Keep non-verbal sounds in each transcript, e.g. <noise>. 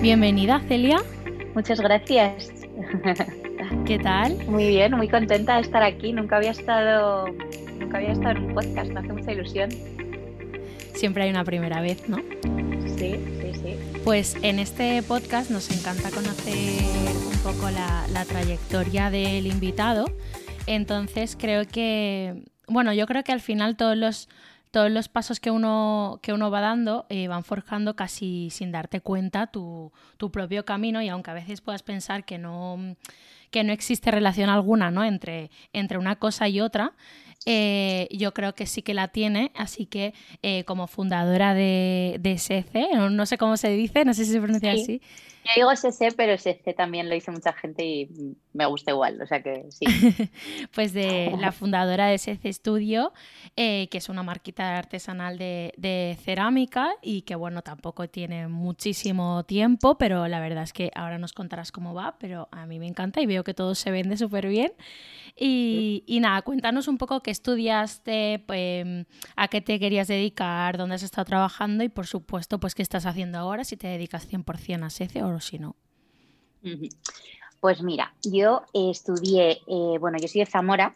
Bienvenida, Celia. Muchas gracias. ¿Qué tal? Muy bien, muy contenta de estar aquí. Nunca había estado, nunca había estado en un podcast, me hace mucha ilusión. Siempre hay una primera vez, ¿no? Sí, sí, sí. Pues en este podcast nos encanta conocer un poco la, la trayectoria del invitado. Entonces creo que, bueno, yo creo que al final todos los todos los pasos que uno, que uno va dando eh, van forjando casi sin darte cuenta tu, tu, propio camino y aunque a veces puedas pensar que no, que no existe relación alguna ¿no? entre, entre una cosa y otra, eh, yo creo que sí que la tiene, así que eh, como fundadora de, de SECE, no, no, sé cómo se dice, no sé si se pronuncia sí. así. Yo digo SECE, pero SECE también lo dice mucha gente y me gusta igual, o sea que sí. <laughs> pues de la fundadora de SECE Studio, eh, que es una marquita artesanal de, cerámica y que bueno, tampoco tiene muchísimo tiempo, pero la verdad es que ahora nos contarás cómo va, pero a mí me encanta y veo que todo se vende súper bien. Y, nada, cuéntanos un poco qué estudiaste, pues, a qué te querías dedicar, dónde has estado trabajando y por supuesto, pues qué estás haciendo ahora, si te dedicas 100% a SECE o si no. Pues mira, yo estudié, eh, bueno, yo soy de Zamora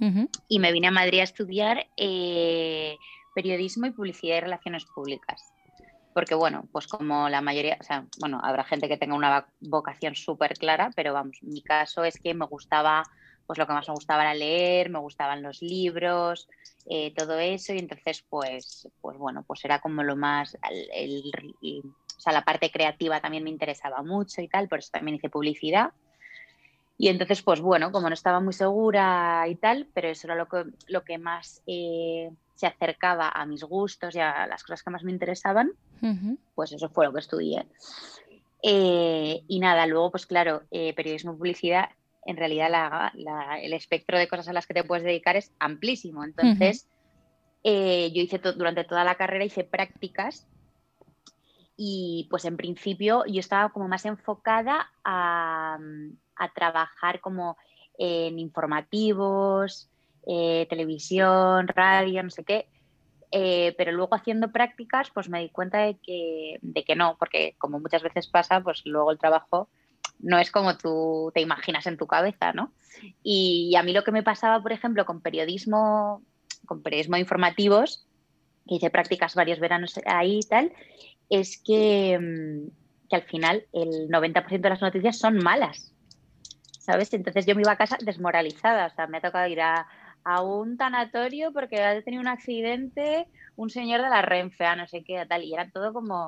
uh -huh. y me vine a Madrid a estudiar eh, periodismo y publicidad y relaciones públicas. Porque bueno, pues como la mayoría, o sea, bueno, habrá gente que tenga una vocación súper clara, pero vamos, mi caso es que me gustaba, pues lo que más me gustaba era leer, me gustaban los libros, eh, todo eso, y entonces pues, pues bueno, pues era como lo más, el, el, el o sea, la parte creativa también me interesaba mucho y tal, por eso también hice publicidad. Y entonces, pues bueno, como no estaba muy segura y tal, pero eso era lo que, lo que más eh, se acercaba a mis gustos y a las cosas que más me interesaban, uh -huh. pues eso fue lo que estudié. Eh, y nada, luego, pues claro, eh, periodismo y publicidad, en realidad la, la, el espectro de cosas a las que te puedes dedicar es amplísimo. Entonces, uh -huh. yo hice durante toda la carrera, hice prácticas y pues en principio yo estaba como más enfocada a, a trabajar como en informativos, eh, televisión, radio, no sé qué, eh, pero luego haciendo prácticas pues me di cuenta de que, de que no, porque como muchas veces pasa, pues luego el trabajo no es como tú te imaginas en tu cabeza, ¿no? Y, a mí lo que me pasaba, por ejemplo, con periodismo, con periodismo informativos, que hice prácticas varios veranos ahí y tal, es que, mm, que al final el 90% de las noticias son malas, ¿sabes? Entonces yo me iba a casa desmoralizada, o sea, me ha tocado ir a, a un tanatorio porque había tenido un accidente un señor de la Renfe, no sé qué, tal, y era todo como,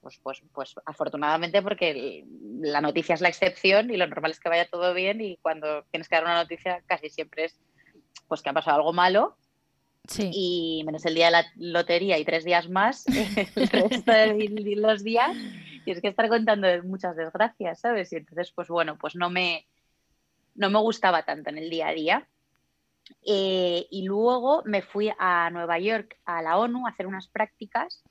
pues, pues, pues afortunadamente porque la noticia es la excepción y lo normal es que vaya todo bien y cuando tienes que dar una noticia casi siempre es pues que ha pasado algo malo sí. y menos el día de la lotería y tres días más, <laughs> el resto de los días tienes que estar contando muchas desgracias, ¿sabes? Y entonces, pues bueno, pues no me, no me gustaba tanto en el día a día. Eh, y luego me fui a Nueva York, a la ONU, a hacer unas prácticas.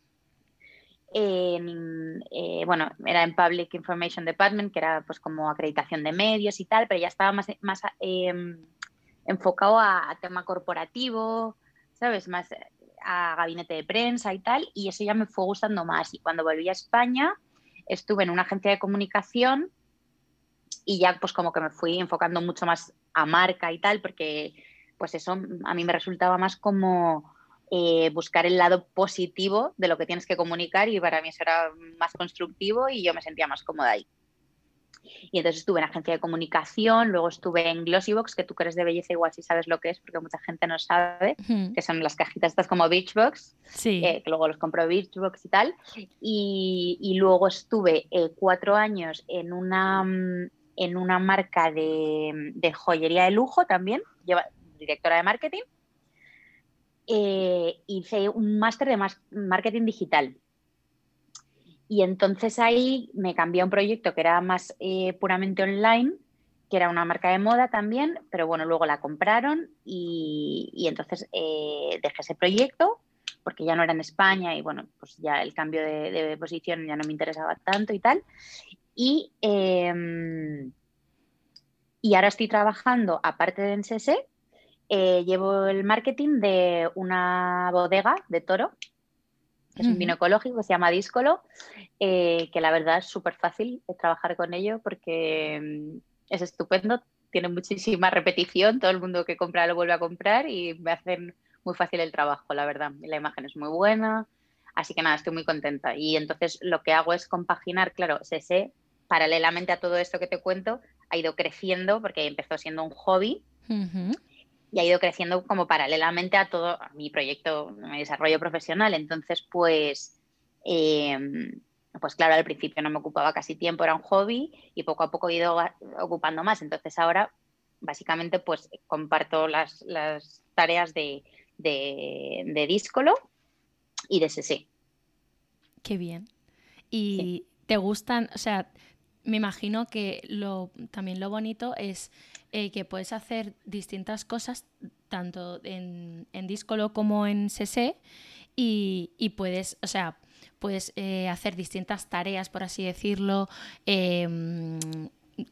En, eh, bueno, era en Public Information Department, que era pues como acreditación de medios y tal, pero ya estaba más, más em, enfocado a, tema corporativo, ¿sabes? Más a gabinete de prensa y tal, y eso ya me fue gustando más. Y cuando volví a España, estuve en una agencia de comunicación y ya pues como que me fui enfocando mucho más a marca y tal, porque pues eso a mí me resultaba más como eh, buscar el lado positivo de lo que tienes que comunicar y para mí eso era más constructivo y yo me sentía más cómoda ahí. Y entonces estuve en agencia de comunicación, luego estuve en Glossybox, que tú eres de belleza igual si sabes lo que es, porque mucha gente no sabe, que son las cajitas estas como Beachbox, sí. Eh, que luego los compró Beachbox y tal. Y, luego estuve eh, cuatro años en una, en una marca de, de joyería de lujo también, lleva, directora de marketing, eh, hice un máster de marketing digital. Y entonces ahí me cambié a un proyecto que era más eh, puramente online, que era una marca de moda también, pero bueno, luego la compraron y, entonces eh, dejé ese proyecto porque ya no era en España y bueno, pues ya el cambio de, posición ya no me interesaba tanto y tal. Y, em, y ahora estoy trabajando, aparte de NSS, eh, llevo el marketing de una bodega de toro, que es un vino ecológico que se llama Díscolo, eh, que la verdad es súper fácil trabajar con ello porque mm, es estupendo, tiene muchísima <laughs> repetición, todo el mundo que compra lo vuelve a comprar y me hacen muy fácil el trabajo, la verdad. La imagen es muy buena, así que nada, estoy muy contenta. Y entonces lo que hago es compaginar, claro, sé paralelamente a todo esto que te cuento, ha ido creciendo porque empezó siendo un hobby y ha ido creciendo como paralelamente a todo mi proyecto, mi desarrollo profesional. Entonces, pues, em, pues claro, al principio no me ocupaba casi tiempo, era un hobby y poco a poco he ido ocupando más. Entonces ahora, básicamente, pues comparto las, tareas de, de, de Díscolo y de SSE. Qué bien. ¿Y te gustan, o sea, me imagino que lo, también lo bonito es eh, que puedes hacer distintas cosas, tanto en, en Discolo como en CC, y, y puedes, o sea, puedes eh, hacer distintas tareas, por así decirlo, em,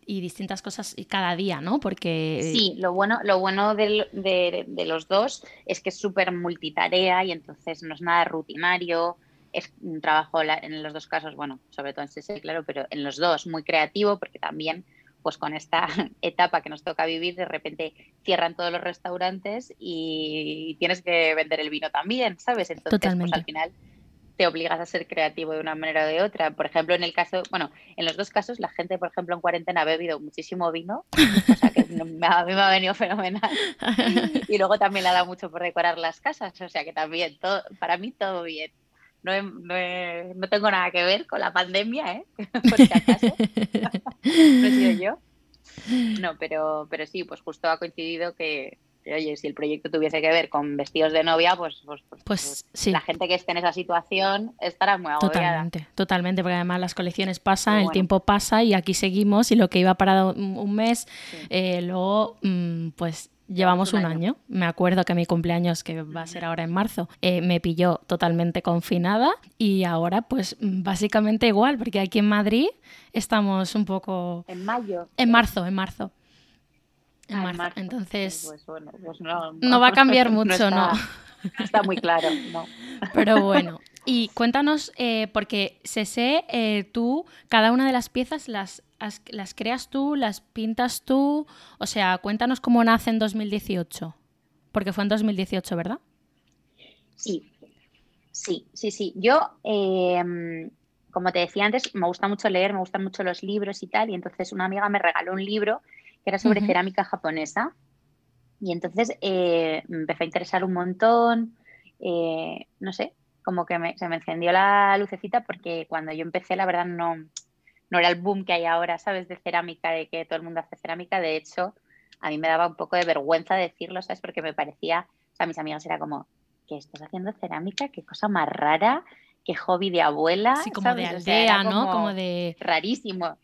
y distintas cosas cada día, ¿no? Porque... Sí, lo bueno, lo bueno de, de los dos es que es súper multitarea y entonces no es nada rutinario, es un trabajo en los dos casos, bueno, sobre todo en CC, claro, pero en los dos muy creativo porque también pues con esta <laughs> etapa que nos toca vivir, de repente cierran todos los restaurantes y tienes que vender el vino también, ¿sabes? Entonces, pues al final te obligas a ser creativo de una manera o de otra. Por ejemplo, en el caso, bueno, en los dos casos, la gente, por ejemplo, en cuarentena ha bebido muchísimo vino, o sea que a mí me ha venido fenomenal. <laughs> Y luego también le ha dado mucho por decorar las casas, o sea que también, todo, para mí todo bien no, no, tengo nada que ver con la pandemia, ¿eh? <laughs> Por si acaso. <laughs> no he sido yo. No, pero, pero sí, pues justo ha coincidido que, oye, si el proyecto tuviese que ver con vestidos de novia, pues, pues, pues, pues, pues la gente que esté en esa situación estará muy agobiada. Totalmente, totalmente, porque además las colecciones pasan, el tiempo pasa y aquí seguimos y lo que iba parado un mes, eh, luego, mm, pues Llevamos un, año. Me acuerdo que mi cumpleaños, que va a ser ahora en marzo, eh, me pilló totalmente confinada y ahora pues básicamente igual, porque aquí en Madrid estamos un poco... En mayo. En marzo, en marzo. En, ah, marzo. Entonces, pues, bueno, pues no, no, va a <laughs> cambiar mucho, ¿no? está muy claro, no. Pero bueno, y cuéntanos, eh, porque sé, eh, tú, cada una de las piezas las, las creas tú, las pintas tú, o sea, cuéntanos cómo nace en 2018, porque fue en 2018, ¿verdad? Sí, sí, sí, sí. Yo, em, como te decía antes, me gusta mucho leer, me gustan mucho los libros y tal, y entonces una amiga me regaló un libro que era sobre cerámica japonesa. Y entonces eh, me empezó a interesar un montón, eh, no sé, como que se me encendió la lucecita porque cuando yo empecé, la verdad, no, no era el boom que hay ahora, ¿sabes? De cerámica, de que todo el mundo hace cerámica. De hecho, a mí me daba un poco de vergüenza decirlo, ¿sabes? Porque me parecía, o sea, mis amigos era como, ¿qué estás haciendo cerámica? ¿Qué cosa más rara? ¿Qué hobby de abuela? Sí, como de aldea, ¿no? Como de... Rarísimo.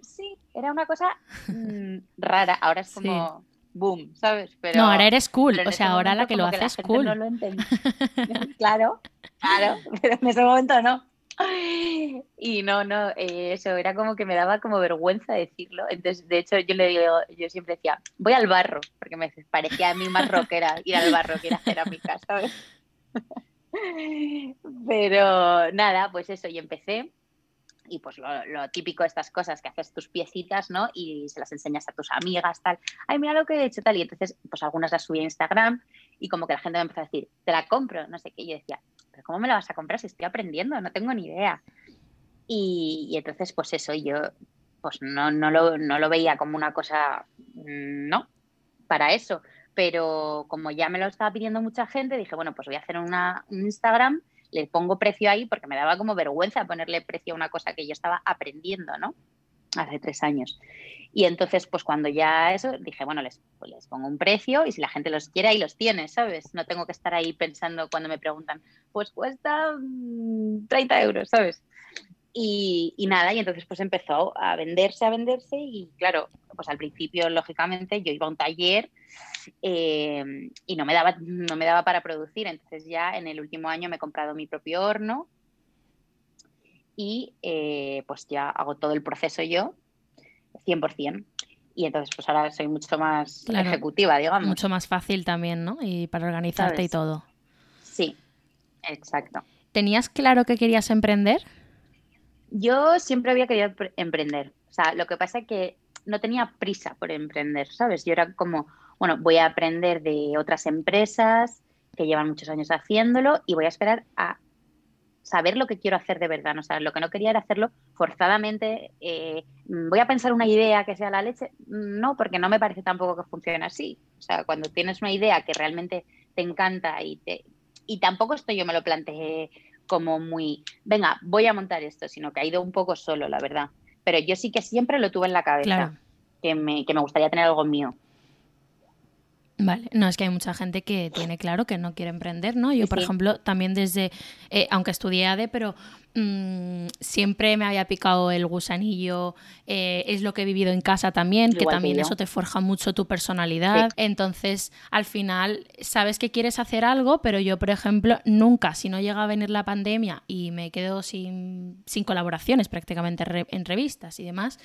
Sí, era una cosa mm, rara. Ahora es <laughs> como boom, ¿sabes? Pero, no, ahora eres cool. O sea, ahora la que lo hace es cool. No lo <laughs> <laughs> claro, claro, pero en ese momento no. <laughs> Y no, no, eh, eso era como que me daba como vergüenza decirlo. Entonces, de hecho, yo le digo, yo siempre decía, voy al barro, porque me parecía a mí más rockera ir al barro que ir a cerámica, ¿sabes? <laughs> Pero nada, pues eso, y empecé y pues lo, típico de estas cosas que haces tus piecitas, ¿no? Y se las enseñas a tus amigas, tal. Ay, mira lo que he hecho, tal. Y entonces, pues algunas las subí a Instagram y como que la gente me empezó a decir, te la compro, no sé qué. Y yo decía, pero ¿cómo me la vas a comprar si estoy aprendiendo? No tengo ni idea. Y, entonces, pues eso, yo pues no, no, lo, no lo veía como una cosa, mm, no, para eso. Pero como ya me lo estaba pidiendo mucha gente, dije, bueno, pues voy a hacer un Instagram le pongo precio ahí porque me daba como vergüenza ponerle precio a una cosa que yo estaba aprendiendo, ¿no? Hace tres años. Y entonces, pues cuando ya eso, dije, bueno, les, pues les pongo un precio y si la gente los quiere, ahí los tiene, ¿sabes? No tengo que estar ahí pensando cuando me preguntan, pues cuesta 30 mm, euros, ¿sabes? Y, nada, y entonces pues empezó a venderse, a venderse y claro, pues al principio, lógicamente, yo iba a un taller eh, y no me, daba, no me daba para producir. Entonces ya en el último año me he comprado mi propio horno y eh, pues ya hago todo el proceso yo, 100%. Y entonces pues ahora soy mucho más ejecutiva, digamos. Mucho más fácil también, ¿no? Y para organizarte y todo. Sí, exacto. ¿Tenías claro que querías emprender? Yo siempre había querido emprender. O sea, lo que pasa es que no tenía prisa por emprender, ¿sabes? Yo era como, bueno, voy a aprender de otras empresas que llevan muchos años haciéndolo y voy a esperar a saber lo que quiero hacer de verdad. O sea, lo que no quería era hacerlo forzadamente. Eh, voy a pensar una idea que sea la leche. No, porque no me parece tampoco que funcione así. O sea, cuando tienes una idea que realmente te encanta y te... Y tampoco esto yo me lo planteé como muy, venga, voy a montar esto, sino que ha ido un poco solo, la verdad pero yo sí que siempre lo tuve en la cabeza, que, me, que me gustaría tener algo mío. Vale, no es que hay mucha gente que tiene claro que no quiere emprender, ¿no? Yo, por ejemplo, también desde, eh, aunque estudié ADE, pero mm, siempre me había picado el gusanillo, eh, es lo que he vivido en casa también, que también eso te forja mucho tu personalidad. Entonces, al final, sabes que quieres hacer algo, pero yo, por ejemplo, nunca, si no llega a venir la pandemia y me quedo sin, sin colaboraciones prácticamente en revistas y demás,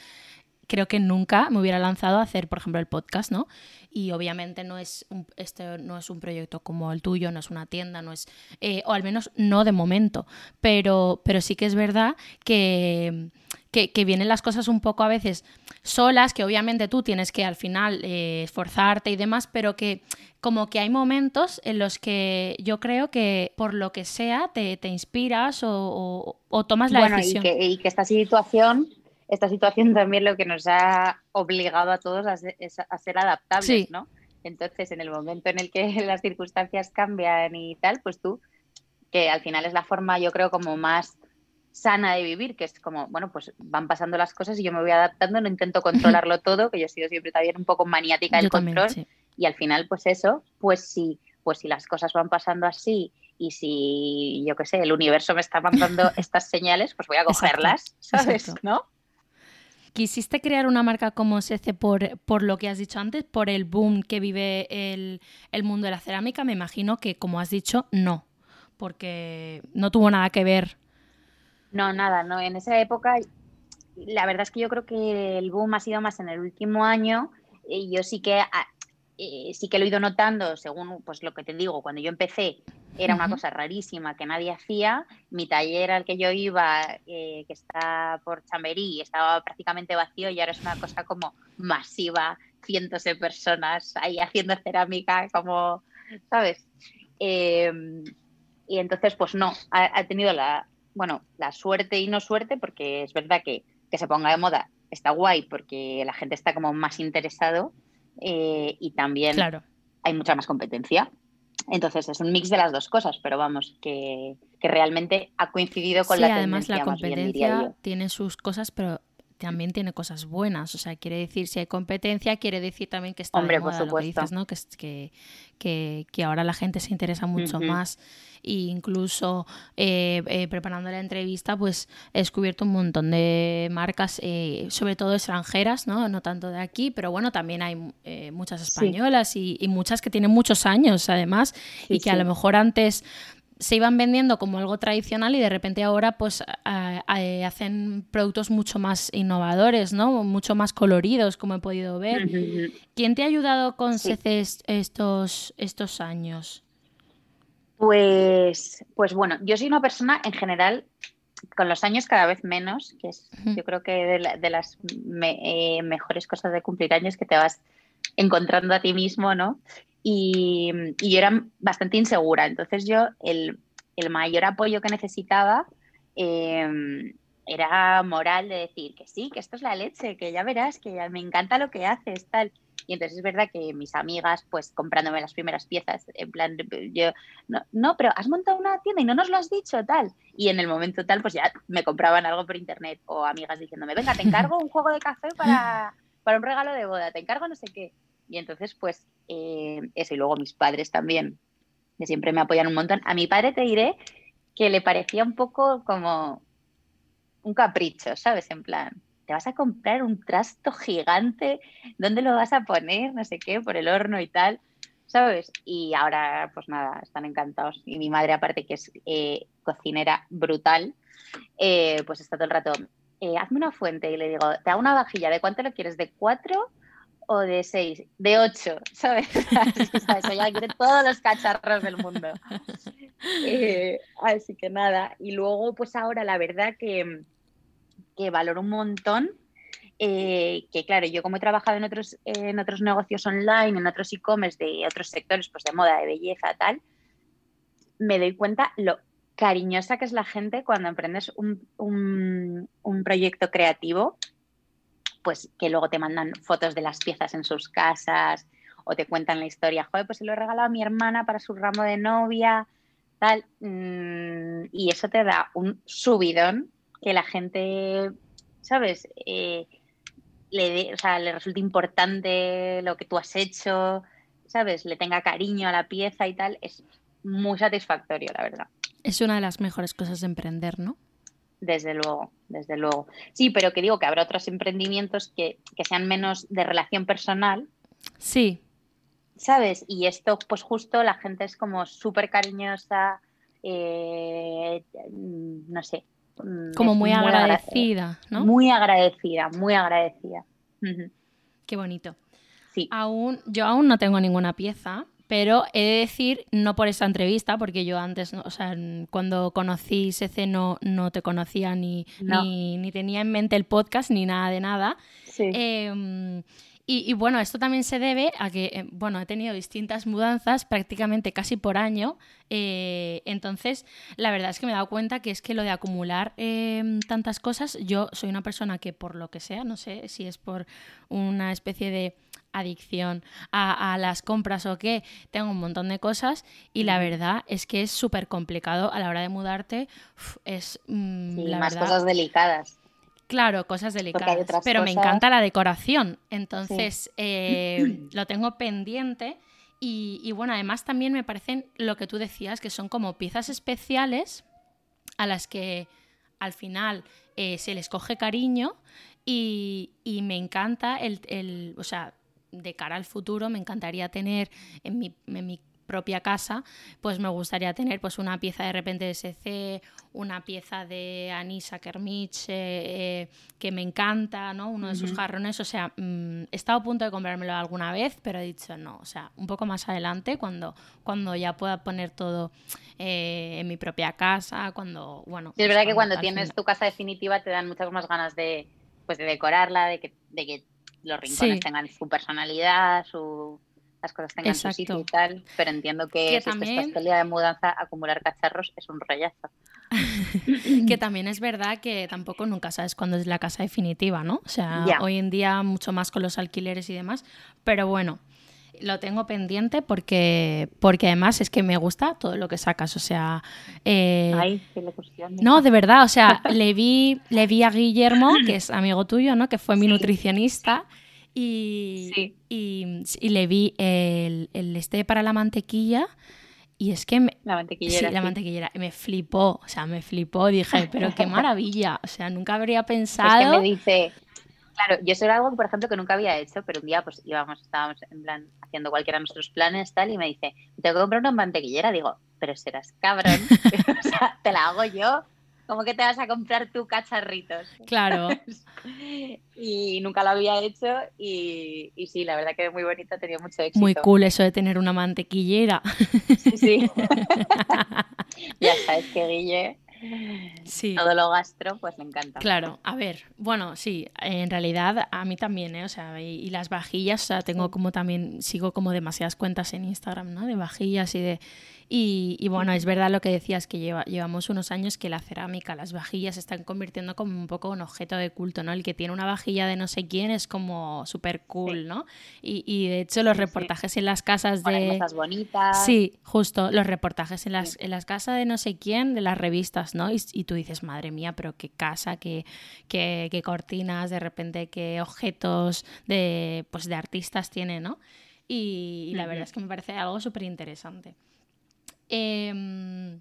creo que nunca me hubiera lanzado a hacer, por ejemplo, el podcast, ¿no? Y obviamente no es un, este no es un proyecto como el tuyo, no es una tienda, no es, eh, o al menos no de momento, pero, pero sí que es verdad que, que, vienen las cosas un poco a veces solas, que obviamente tú tienes que al final eh, esforzarte y demás, pero que como que hay momentos en los que yo creo que por lo que sea te, te inspiras o, o, tomas la decisión. Y que, y que esta situación esta situación <laughs> también lo que nos ha obligado a todos a ser, a ser adaptables, ¿no? Entonces, en el momento en el que <laughs> las circunstancias cambian y tal, pues tú, que al final es la forma, yo creo, como más sana de vivir, que es como, bueno, pues van pasando las cosas y yo me voy adaptando, no intento <laughs> controlarlo todo, que yo he sido siempre también un poco maniática del control. Y al final, pues eso, pues sí, pues si las cosas van pasando así y si, yo qué sé, el universo me está mandando estas señales, pues voy a cogerlas, ¿sabes? ¿No? ¿Quisiste crear una marca como SECE por, por lo que has dicho antes, por el boom que vive el, mundo de la cerámica? Me imagino que, como has dicho, no, porque no tuvo nada que ver. No, nada, no. En esa época, la verdad es que yo creo que el boom ha sido más en el último año. Y yo sí que ah, eh, sí que lo he ido notando, según pues lo que te digo, cuando yo empecé era una cosa rarísima que nadie hacía. Mi taller al que yo iba, eh, que está por Chamberí, estaba prácticamente vacío y ahora es una cosa como masiva, cientos de personas ahí haciendo cerámica, como, ¿sabes? Em, y entonces, pues no, ha, tenido la, bueno, la suerte y no suerte, porque es verdad que, que se ponga de moda está guay porque la gente está como más interesado eh, y también hay mucha más competencia. Entonces es un mix de las dos cosas, pero vamos, que, realmente ha coincidido con sí, la además la competencia tiene sus cosas, pero también tiene cosas buenas. O sea, quiere decir, si hay competencia, quiere decir también que está Hombre, por supuesto. ¿no? Que, que, que, ahora la gente se interesa mucho más. E incluso eh, eh, preparando la entrevista, pues he descubierto un montón de marcas, eh, sobre todo extranjeras, ¿no? No tanto de aquí, pero bueno, también hay muchas españolas y, muchas que tienen muchos años, además, y que a lo mejor antes se iban vendiendo como algo tradicional y de repente ahora pues hacen productos mucho más innovadores, ¿no? Mucho más coloridos, como he podido ver. ¿Quién te ha ayudado con CECES estos, estos años? Pues, pues bueno, yo soy una persona en general con los años cada vez menos, que es yo creo que de, las eh, mejores cosas de cumplir años que te vas encontrando a ti mismo, ¿no? Y, yo era bastante insegura. Entonces yo el, mayor apoyo que necesitaba em, era moral de decir que sí, que esto es la leche, que ya verás, que me encanta lo que haces, tal. Y entonces es verdad que mis amigas, pues comprándome las primeras piezas, en plan, yo, no, no, pero has montado una tienda y no nos lo has dicho, tal. Y en el momento tal, pues ya me compraban algo por internet o amigas diciéndome, venga, te encargo un juego de café para, para un regalo de boda, te encargo no sé qué. Y entonces, pues, eh, eso. Y luego mis padres también, que siempre me apoyan un montón. A mi padre te diré que le parecía un poco como un capricho, ¿sabes? En plan, te vas a comprar un trasto gigante, ¿dónde lo vas a poner? No sé qué, por el horno y tal, ¿sabes? Y ahora, pues nada, están encantados. Y mi madre, aparte que es eh, cocinera brutal, eh, pues está todo el rato, hazme una fuente y le digo, te hago una vajilla, ¿de cuánto lo quieres? ¿De cuatro? O de seis, de ocho, ¿sabes? <laughs> Eso ya quiere todos los cacharros del mundo. Eh, así que nada, y luego pues ahora la verdad que, que valoro un montón eh, que claro, yo como he trabajado en otros, en otros negocios online, en otros e-commerce de otros sectores, pues de moda, de belleza, tal, me doy cuenta lo cariñosa que es la gente cuando emprendes un, un proyecto creativo pues que luego te mandan fotos de las piezas en sus casas o te cuentan la historia, joder, pues se lo he regalado a mi hermana para su ramo de novia, tal, mm, y eso te da un subidón que la gente, ¿sabes? Eh, le, o sea, le resulta importante lo que tú has hecho, ¿sabes? Le tenga cariño a la pieza y tal, es muy satisfactorio, la verdad. Es una de las mejores cosas de emprender, ¿no? Desde luego, desde luego. Sí, pero que digo que habrá otros emprendimientos que, sean menos de relación personal. Sí. ¿Sabes? Y esto, pues justo la gente es como súper cariñosa, eh, no sé. Mm, como muy, agradecida, ¿no? Muy agradecida, muy agradecida. Qué bonito. Sí. Aún, yo aún no tengo ninguna pieza, pero he de decir, no por esta entrevista, porque yo antes, o sea, cuando conocí SC no, no te conocía ni, ni, tenía en mente el podcast ni nada de nada. Em, y, bueno, esto también se debe a que, eh, bueno, he tenido distintas mudanzas prácticamente casi por año. Eh, entonces, la verdad es que me he dado cuenta que es que lo de acumular em, tantas cosas, yo soy una persona que por lo que sea, no sé si es por una especie de adicción a, las compras o qué, tengo un montón de cosas y la verdad es que es súper complicado a la hora de mudarte. es mm, más cosas delicadas. Claro, cosas delicadas. Pero me encanta la decoración, entonces eh, <clears throat> lo tengo pendiente. Y, bueno, además también me parecen lo que tú decías, que son como piezas especiales a las que al final eh, se les coge cariño y, me encanta el, el, o sea, de cara al futuro me encantaría tener en mi, en mi propia casa, pues me gustaría tener pues una pieza de repente de SC, una pieza de Anisa Kermich eh, eh, que me encanta, ¿no? Uno de sus jarrones, o sea, mm, he estado a punto de comprármelo alguna vez, pero he dicho no, o sea, un poco más adelante cuando, cuando ya pueda poner todo eh, en mi propia casa, cuando, bueno... es verdad que cuando tienes tu casa definitiva te dan muchas más ganas de, pues, de decorarla, de que, de que los rincones tengan su personalidad, su, las cosas tengan su sitio y tal, pero entiendo que, si también... estás de mudanza, acumular cacharros es un rollazo. <laughs> que también es verdad que tampoco nunca sabes cuándo es la casa definitiva, ¿no? O sea, hoy en día mucho más con los alquileres y demás, pero bueno. Lo tengo pendiente porque, porque además es que me gusta todo lo que sacas. O sea. Eh, Ay, qué no, de verdad. O sea, <laughs> le vi, le vi a Guillermo, que es amigo tuyo, ¿no? Que fue mi nutricionista. Y, y, le vi el, el este para la mantequilla. Y es que me, la mantequillera. Sí, la mantequillera. Me flipó, o sea, me flipó. Dije, pero qué <laughs> maravilla. O sea, nunca habría pensado. Es que me dice, claro, yo eso era algo, por ejemplo, que nunca había hecho, pero un día pues íbamos, estábamos en plan haciendo cualquiera de nuestros planes tal, y me dice, tengo que comprar una mantequillera. Digo, pero serás cabrón. <laughs> o sea, te la hago yo. ¿Cómo que te vas a comprar tú cacharritos? Claro. <laughs> y nunca lo había hecho y, y, sí, la verdad que es muy bonito, ha tenido mucho éxito. Muy cool eso de tener una mantequillera. sí, sí. <laughs> ya sabes que Guille Sí. Todo lo gastro, pues me encanta. Claro, a ver, bueno, sí, en realidad a mí también, ¿eh? O sea, y, las vajillas, o sea, tengo como también, sigo como demasiadas cuentas en Instagram, ¿no? De vajillas y de, y, bueno, es verdad lo que decías, que lleva, llevamos unos años que la cerámica, las vajillas se están convirtiendo como un poco en objeto de culto, ¿no? El que tiene una vajilla de no sé quién es como súper cool, ¿no? Y, de hecho los reportajes en las casas de... Cosas bonitas. Sí, justo, los reportajes en las, en las casas de no sé quién, de las revistas, ¿no? Y, tú dices, madre mía, pero qué casa, qué, qué, cortinas, de repente qué objetos de, pues, de artistas tiene, ¿no? Y, la verdad es que me parece algo súper interesante. Em,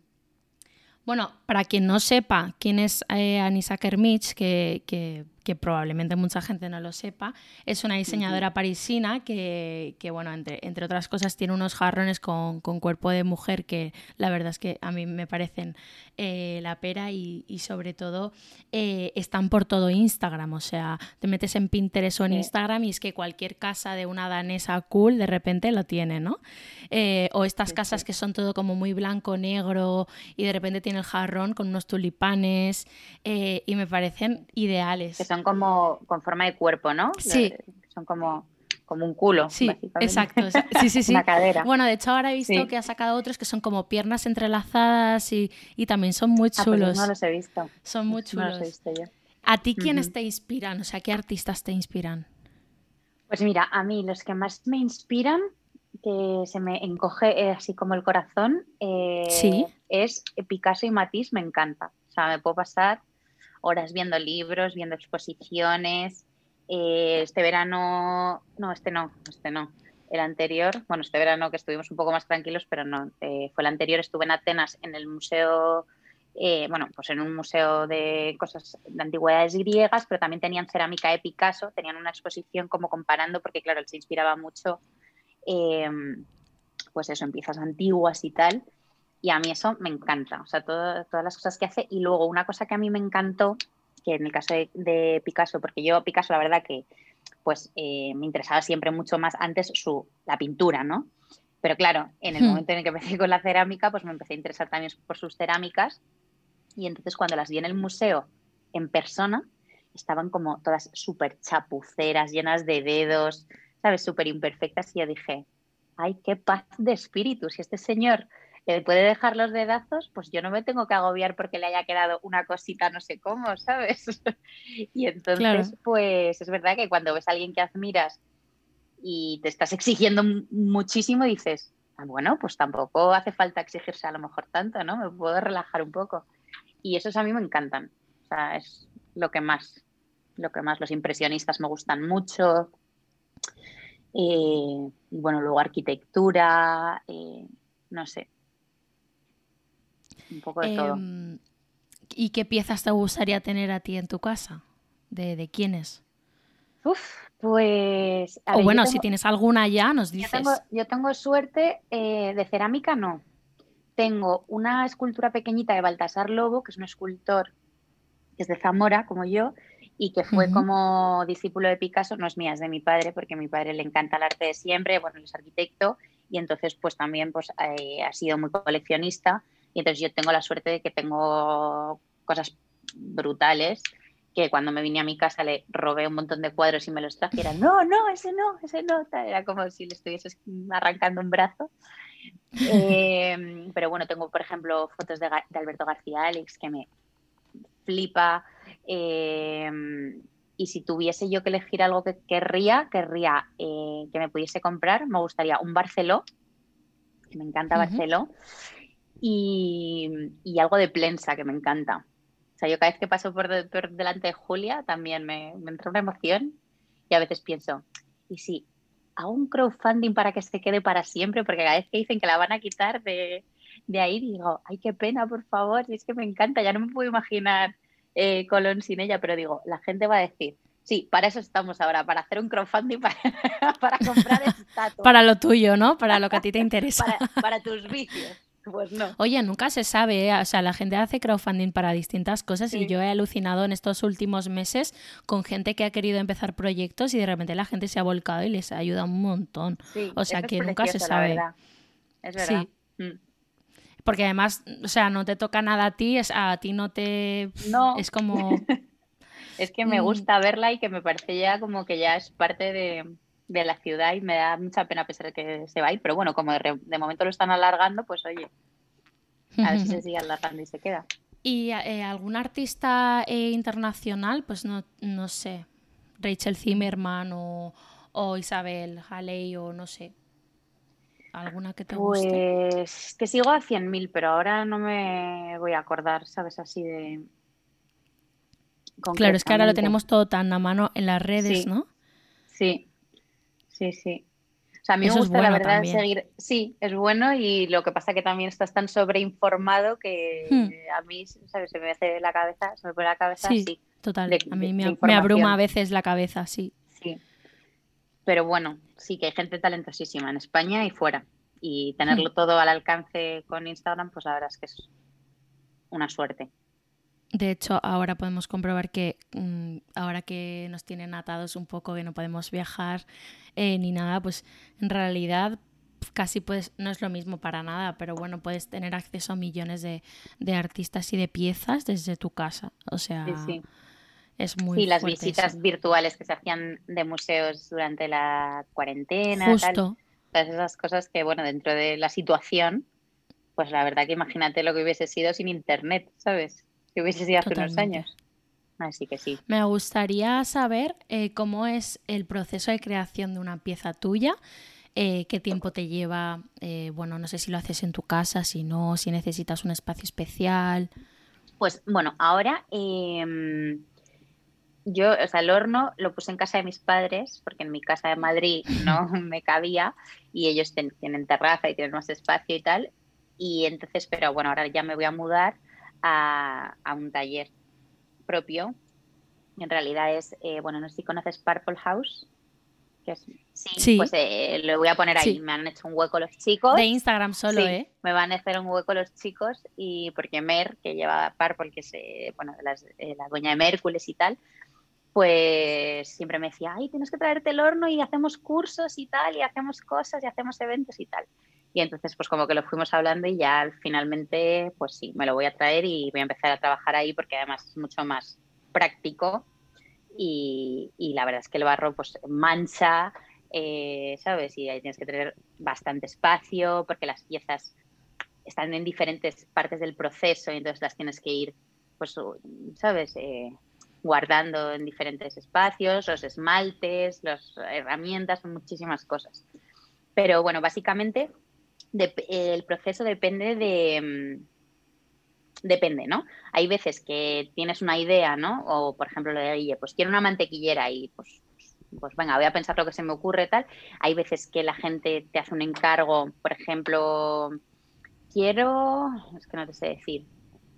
bueno, para quien no sepa quién es eh, Anisa Kermich, que que probablemente mucha gente no lo sepa, es una diseñadora parisina que, bueno, entre, entre, otras cosas tiene unos jarrones con, cuerpo de mujer que la verdad es que a mí me parecen eh, la pera y, sobre todo eh, están por todo Instagram, o sea, te metes en Pinterest o en Instagram y es que cualquier casa de una danesa cool de repente lo tiene, ¿no? Eh, o estas casas que son todo como muy blanco, negro y de repente tiene el jarrón con unos tulipanes y me parecen ideales como con forma de cuerpo, ¿no? Sí. Son como, como un culo. Sí, exacto. Sí, sí, sí. <laughs> Una cadera. Bueno, de hecho ahora he visto que ha sacado otros que son como piernas entrelazadas y, también son muy ah, pues chulos. no los he visto. Son muy chulos. No los he visto yo. ¿A ti quiénes te inspiran? O sea, ¿qué artistas te inspiran? Pues mira, a mí los que más me inspiran, que se me encoge eh, así como el corazón, eh, es Picasso y Matisse, me encanta. O sea, me puedo pasar horas viendo libros, viendo exposiciones. Eh, este verano, no, este no, este no. El anterior, bueno, este verano que estuvimos un poco más tranquilos, pero no, eh, fue el anterior, estuve en Atenas en el museo, eh, bueno, pues en un museo de cosas de antigüedades griegas, pero también tenían cerámica de Picasso, tenían una exposición como comparando, porque claro, él se inspiraba mucho, pues eso, en piezas antiguas y tal. Y a mí eso me encanta, o sea, todas las cosas que hace. Y luego una cosa que a mí me encantó, que en el caso de, Picasso, porque yo Picasso la verdad que pues eh, me interesaba siempre mucho más antes su, la pintura, ¿no? Pero claro, en el hmm. momento en el que empecé con la cerámica, pues me empecé a interesar también por sus cerámicas. Y entonces cuando las vi en el museo en persona, estaban como todas súper chapuceras, llenas de dedos, ¿sabes? Súper imperfectas. Y yo dije, ay, qué paz de espíritu. Si este señor puede dejar los dedazos, pues yo no me tengo que agobiar porque le haya quedado una cosita no sé cómo, ¿sabes? <laughs> y entonces, pues es verdad que cuando ves a alguien que admiras y te estás exigiendo muchísimo, dices, ah, bueno, pues tampoco hace falta exigirse a lo mejor tanto, ¿no? Me puedo relajar un poco. Y esos a mí me encantan. O sea, es lo que más, lo que más los impresionistas me gustan mucho. Eh, y bueno, luego arquitectura, eh, no sé, un poco de todo. Em, ¿Y qué piezas te gustaría tener a ti en tu casa? ¿De, de quiénes? Uf, pues... o bueno, si tienes alguna ya, nos dices. Yo tengo, suerte eh, de cerámica, no. Tengo una escultura pequeñita de Baltasar Lobo, que es un escultor que es de Zamora, como yo, y que fue como discípulo de Picasso, no es mía, es de mi padre, porque a mi padre le encanta el arte de siempre, bueno, él es arquitecto, y entonces pues también pues, eh, ha sido muy coleccionista y entonces yo tengo la suerte de que tengo cosas brutales que cuando me vine a mi casa le robé un montón de cuadros y me los traje y era, no, no, ese no, ese no. Era como si le estuviese arrancando un brazo. Em, pero bueno, tengo, por ejemplo, fotos de, Alberto García Alex que me flipa. Em, y si tuviese yo que elegir algo que querría, querría eh, que me pudiese comprar, me gustaría un Barceló, que me encanta Barceló, y, algo de plensa, que me encanta. O sea, yo cada vez que paso por, delante de Julia también me, entra una emoción y a veces pienso, ¿y si hago un crowdfunding para que se quede para siempre? Porque cada vez que dicen que la van a quitar de, de ahí, digo, ay, qué pena, por favor, si es que me encanta, ya no me puedo imaginar eh, Colón sin ella, pero digo, la gente va a decir, sí, para eso estamos ahora, para hacer un crowdfunding para, <laughs> para comprar <laughs> estatua. para lo tuyo, ¿no? Para lo que a ti te <laughs> interesa. para, tus vicios. <laughs> Pues no. Oye, nunca se sabe, ¿eh? o sea, la gente hace crowdfunding para distintas cosas y yo he alucinado en estos últimos meses con gente que ha querido empezar proyectos y de repente la gente se ha volcado y les ayuda un montón. o sea, que nunca se sabe. Es verdad. Mm porque además, o sea, no te toca nada a ti, es, a ti no te... No. Es como... <laughs> es que me mm. gusta verla y que me parece ya como que ya es parte de, la ciudad y me da mucha pena pensar que se va a ir, pero bueno, como de, momento lo están alargando, pues oye, a ver si se <laughs> sigue alargando y se queda. ¿Y eh, algún artista eh, internacional? Pues no, no sé, Rachel Zimmerman o, o Isabel Haley o no sé, ¿Alguna que te guste? Pues que sigo a 100.000, pero ahora no me voy a acordar, ¿sabes? Así de... Claro, es que ahora lo tenemos todo tan a mano en las redes, ¿no? Sí, sí, sí. O sea, a mí me gusta la verdad seguir. Sí, es bueno y lo que pasa que también estás tan sobreinformado que hmm. a mí, ¿sabes? Se me hace la cabeza, se me pone la cabeza sí. Total, a mí me, abruma a veces la cabeza, sí. Sí, pero bueno, sí que hay gente talentosísima en España y fuera. Y tenerlo hmm. todo al alcance con Instagram, pues la verdad es que es una suerte. De hecho, ahora podemos comprobar que mm, ahora que nos tienen atados un poco, que no podemos viajar eh, ni nada, pues en realidad casi pues no es lo mismo para nada, pero bueno, puedes tener acceso a millones de, artistas y de piezas desde tu casa. O sea, sí, es muy Sí, las visitas virtuales que se hacían de museos durante la cuarentena. Justo. todas esas cosas que, bueno, dentro de la situación, pues la verdad que imagínate lo que hubiese sido sin internet, ¿sabes? Que hubiese sido hace unos años. Así que sí. Me gustaría saber eh, cómo es el proceso de creación de una pieza tuya. Eh, qué tiempo te lleva, eh, bueno, no sé si lo haces en tu casa, si no, si necesitas un espacio especial. Pues bueno, ahora em, yo, o sea, el horno lo puse en casa de mis padres, porque en mi casa de Madrid <laughs> no me cabía y ellos tienen terraza y tienen más espacio y tal. Y entonces, pero bueno, ahora ya me voy a mudar a, un taller propio. En realidad es, eh, bueno, no sé si conoces Purple House. Que sí, pues eh, lo voy a poner ahí. Me han hecho un hueco los chicos. De Instagram solo, ¿eh? Me van a hacer un hueco los chicos y porque Mer, que lleva Purple, que es eh, bueno, la dueña de Mércules y tal, pues siempre me decía, ay, tienes que traerte el horno y hacemos cursos y tal, y hacemos cosas y hacemos eventos y tal. Y entonces, pues como que lo fuimos hablando y ya finalmente, pues sí, me lo voy a traer y voy a empezar a trabajar ahí porque además es mucho más práctico y, la verdad es que el barro pues mancha, eh, ¿sabes? Y ahí tienes que tener bastante espacio porque las piezas están en diferentes partes del proceso y entonces las tienes que ir, pues, ¿sabes? Eh, guardando en diferentes espacios, los esmaltes, las herramientas, muchísimas cosas. Pero bueno, básicamente el proceso depende de... Mm, depende, ¿no? Hay veces que tienes una idea, ¿no? O por ejemplo lo de Guille, pues quiero una mantequillera y pues, pues venga, voy a pensar lo que se me ocurre tal. Hay veces que la gente te hace un encargo, por ejemplo, quiero, es que no te sé decir,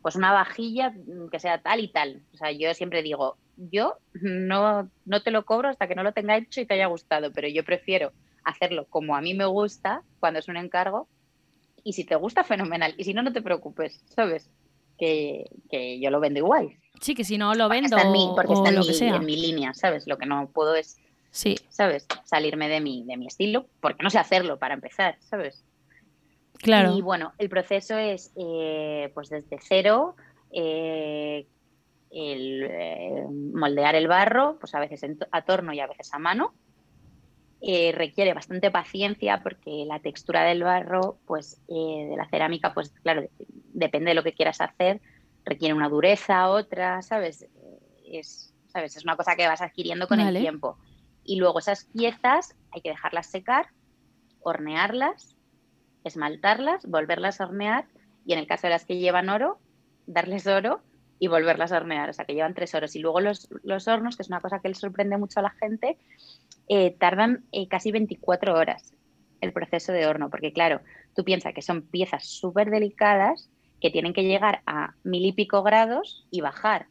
pues una vajilla que sea tal y tal. O sea, yo siempre digo, yo no, no te lo cobro hasta que no lo tenga hecho y te haya gustado, pero yo prefiero hacerlo como a mí me gusta cuando es un encargo y si te gusta, fenomenal. Y si no, no te preocupes, ¿sabes? Que, yo lo vendo igual. Sí, que si no lo vendo está en mí, porque está en, mi, línea, ¿sabes? Lo que no puedo es, sí. ¿sabes? Salirme de mi, de mi estilo, porque no sé hacerlo para empezar, ¿sabes? Claro. Y bueno, el proceso es eh, pues desde cero, eh, el, eh, moldear el barro, pues a veces a torno y a veces a mano. Requiere bastante paciencia porque la textura del barro, pues de la cerámica, pues claro, depende de lo que quieras hacer, requiere una dureza, otra, ¿sabes? Es, ¿sabes? Es una cosa que vas adquiriendo con el tiempo. Y luego esas piezas hay que dejarlas secar, hornearlas, esmaltarlas, volverlas a hornear y en el caso de las que llevan oro, darles oro y volverlas a hornear, o sea que llevan tres horas. Y luego los, hornos, que es una cosa que le sorprende mucho a la gente, eh, tardan eh, casi 24 horas el proceso de horno, porque claro, tú piensas que son piezas súper delicadas que tienen que llegar a mil y pico grados y bajar.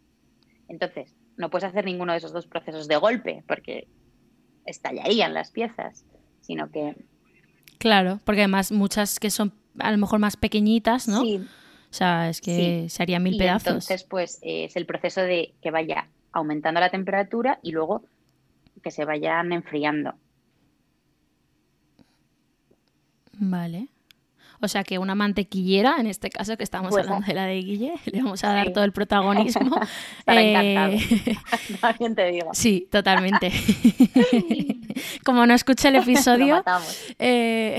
Entonces, no puedes hacer ninguno de esos dos procesos de golpe, porque estallarían las piezas, sino que... Claro, porque además muchas que son a lo mejor más pequeñitas, ¿no? Sí. O sea, es que se harían mil pedazos. Entonces, pues es el proceso de que vaya aumentando la temperatura y luego que se vayan enfriando. Vale. O sea que una mantequillera, en este caso que estamos pues hablando de la de Guille, <laughs> le vamos a dar todo el protagonismo. <laughs> Estará encantado. Eh, <laughs> También te digo. Sí, totalmente. Como no escucha el episodio. Eh,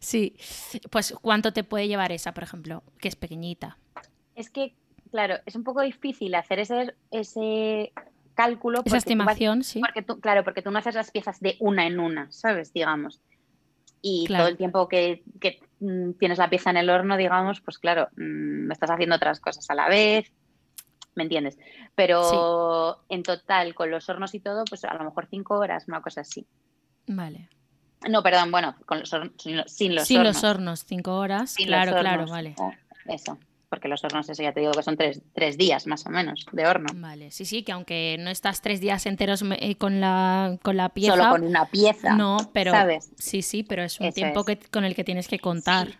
sí. Pues ¿cuánto te puede llevar esa, por ejemplo? Que es pequeñita. Es que, claro, es un poco difícil hacer ese, ese cálculo. Esa estimación, sí. Porque tú, claro, porque tú no haces las piezas de una en una, ¿sabes? Digamos y todo el tiempo que, mm, tienes la pieza en el horno, digamos, pues claro, mm, estás haciendo otras cosas a la vez, ¿me entiendes? Pero en total, con los hornos y todo, pues a lo mejor cinco horas, una cosa así. Vale. No, perdón, bueno, con los sin, los, sin los sin los hornos, cinco horas. claro, claro, vale. Eso porque los hornos, eso ya te digo que son tres, días más o menos de horno. Vale, sí, sí, que aunque no estás tres días enteros eh, con, la, con la pieza. Solo con una pieza. No, pero. ¿sabes? Sí, sí, pero es un tiempo Que, con el que tienes que contar.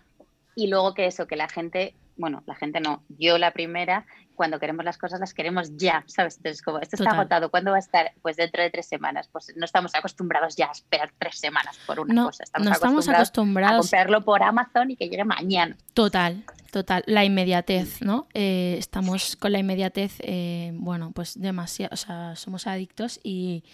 Y luego que eso, que la gente, bueno, la gente no, yo la primera, cuando queremos las cosas las queremos ya, ¿sabes? Entonces, como esto está agotado, ¿cuándo va a estar? Pues dentro de tres semanas. Pues no estamos acostumbrados ya a esperar tres semanas por una cosa. Estamos no estamos acostumbrados a comprarlo por Amazon y que llegue mañana. Total, total. La inmediatez, ¿no? Eh, estamos con la inmediatez, eh, bueno, pues demasiado, o sea, somos adictos y